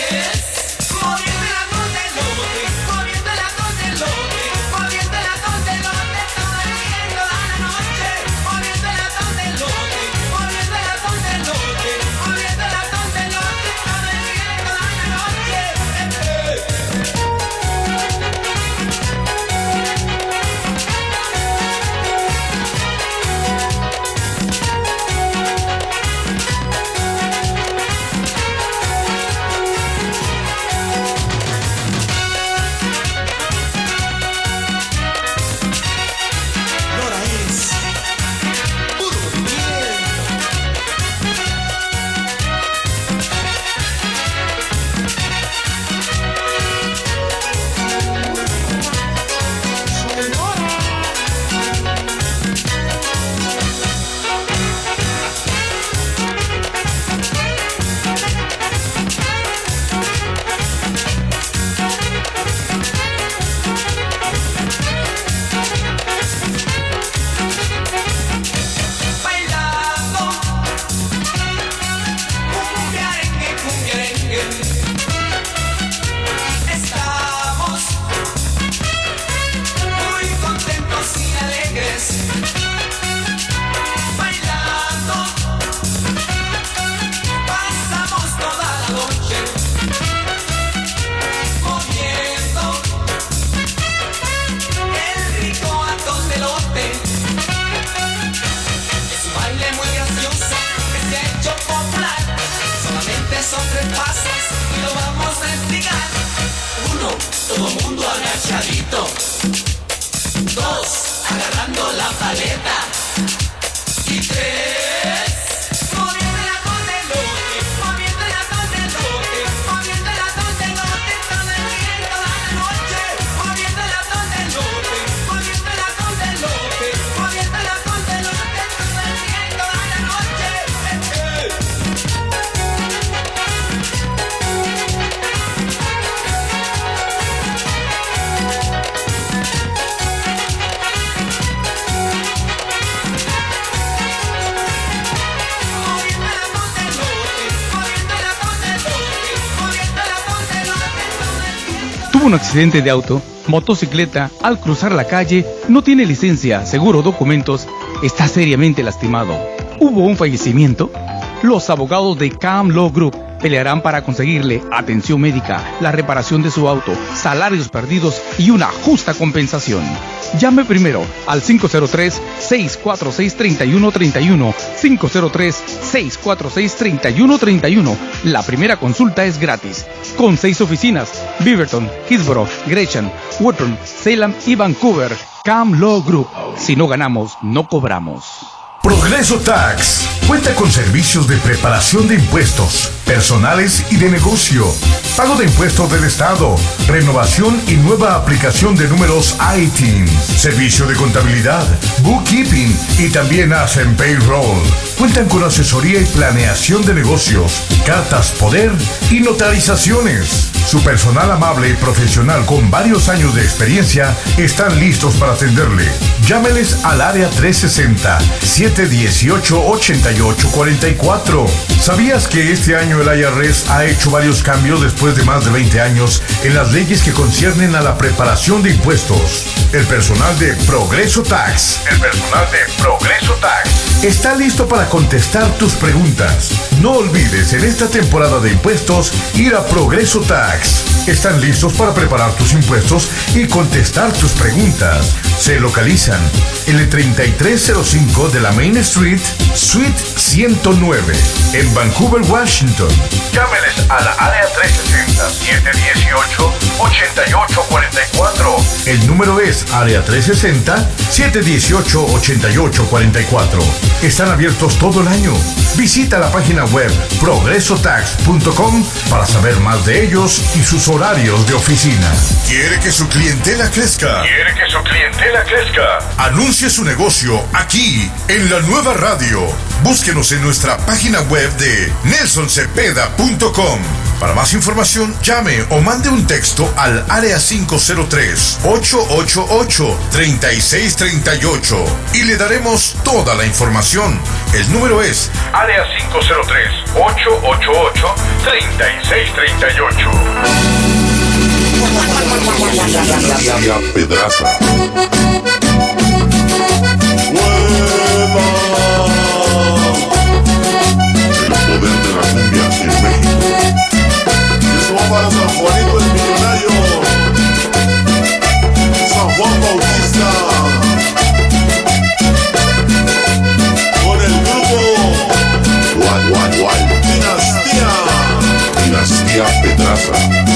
accidente de auto, motocicleta, al cruzar la calle, no tiene licencia, seguro documentos, está seriamente lastimado. ¿Hubo un fallecimiento? Los abogados de Cam Law Group pelearán para conseguirle atención médica, la reparación de su auto, salarios perdidos y una justa compensación. Llame primero al 503-646-3131. 503-646-3131. La primera consulta es gratis. Con seis oficinas: Beaverton, Hillsborough, Gresham, Woodburn, Salem y Vancouver. Cam Law Group. Si no ganamos, no cobramos. Progreso Tax. Cuenta con servicios de preparación de impuestos, personales y de negocio, pago de impuestos del Estado, renovación y nueva aplicación de números ITIN, servicio de contabilidad, bookkeeping y también hacen payroll. Cuentan con asesoría y planeación de negocios, cartas poder y notarizaciones. Su personal amable y profesional con varios años de experiencia están listos para atenderle. Llámeles al área 360 718 8844. ¿Sabías que este año el IRS ha hecho varios cambios después de más de 20 años en las leyes que conciernen a la preparación de impuestos? El personal de Progreso Tax, el personal de Progreso Tax, está listo para contestar tus preguntas. No olvides en esta temporada de impuestos ir a Progreso Tax. Están listos para preparar tus impuestos y contestar tus preguntas. Se localizan en el 3305 de la Main Street, Suite 109, en Vancouver, Washington. Llámeles a la área 360-718-8844. El número es área 360-718-8844. Están abiertos todo el año. Visita la página web progresotax.com para saber más de ellos y sus horarios de oficina. ¿Quiere que su clientela crezca? ¿Quiere que su clientela crezca? Anuncie su negocio aquí, en la nueva radio. Búsquenos en nuestra página web de nelsoncepeda.com. Para más información, llame o mande un texto al área 503-888-3638 y le daremos toda la información. El número es área 503-888-3638. Para San Juanito el Millonario. San Juan Bautista. Con el grupo guay. Dinastía. Dinastía Pedraza.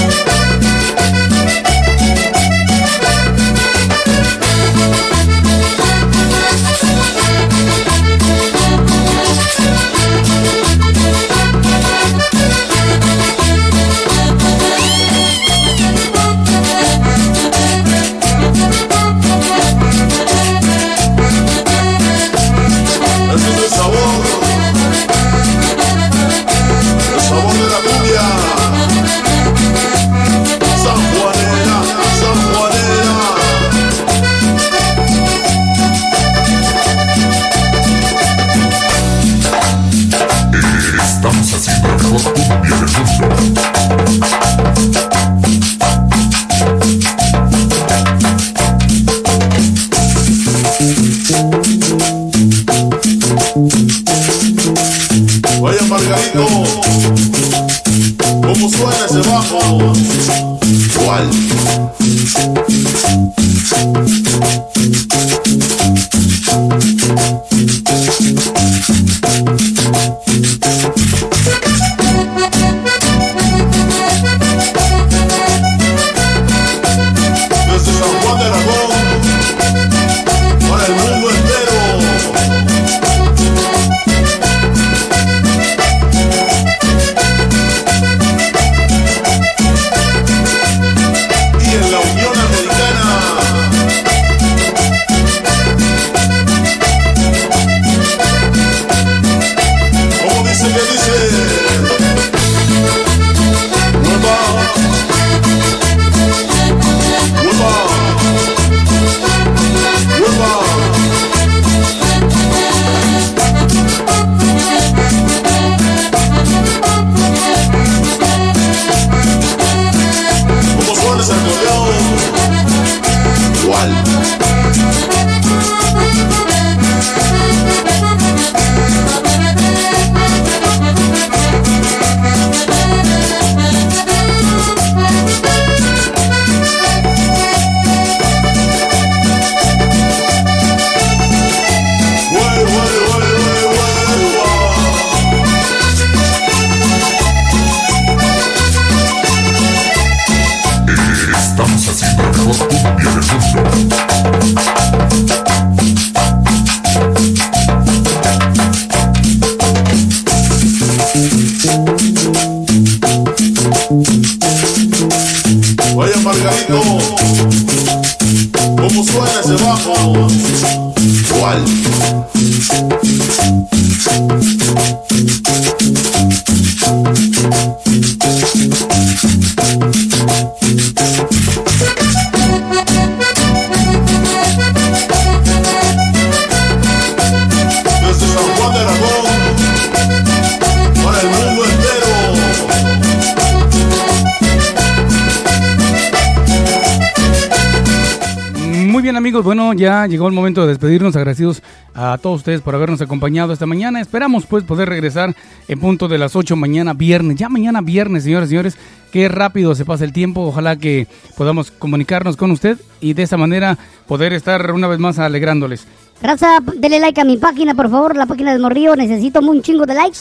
Ya llegó el momento de despedirnos, agradecidos a todos ustedes por habernos acompañado esta mañana. Esperamos pues poder regresar en punto de las 8 mañana viernes, ya mañana viernes, señores y señores, qué rápido se pasa el tiempo, ojalá que podamos comunicarnos con usted y de esa manera poder estar una vez más alegrándoles. Raza, dele like a mi página, por favor, la página del Morrillo. Necesito un chingo de likes.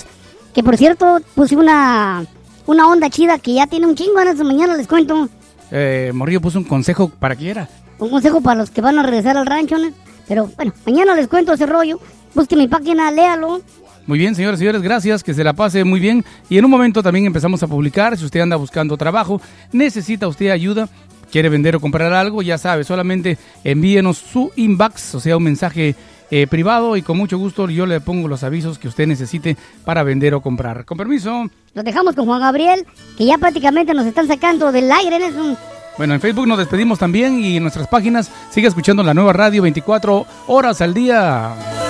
Que por cierto, puse una, una onda chida que ya tiene un chingo. En esta mañana les cuento. Eh, Morrillo puso un consejo para que era. Un consejo para los que van a regresar al rancho, ¿no? Pero bueno, mañana les cuento ese rollo. Busque mi página, léalo. Muy bien, señores y señores, gracias, que se la pase muy bien. Y en un momento también empezamos a publicar, si usted anda buscando trabajo, necesita usted ayuda, quiere vender o comprar algo, ya sabe, solamente envíenos su inbox, o sea, un mensaje eh, privado y con mucho gusto yo le pongo los avisos que usted necesite para vender o comprar. Con permiso. Los dejamos con Juan Gabriel, que ya prácticamente nos están sacando del aire. Es un... Bueno, en Facebook nos despedimos también y en nuestras páginas sigue escuchando la nueva radio 24 horas al día.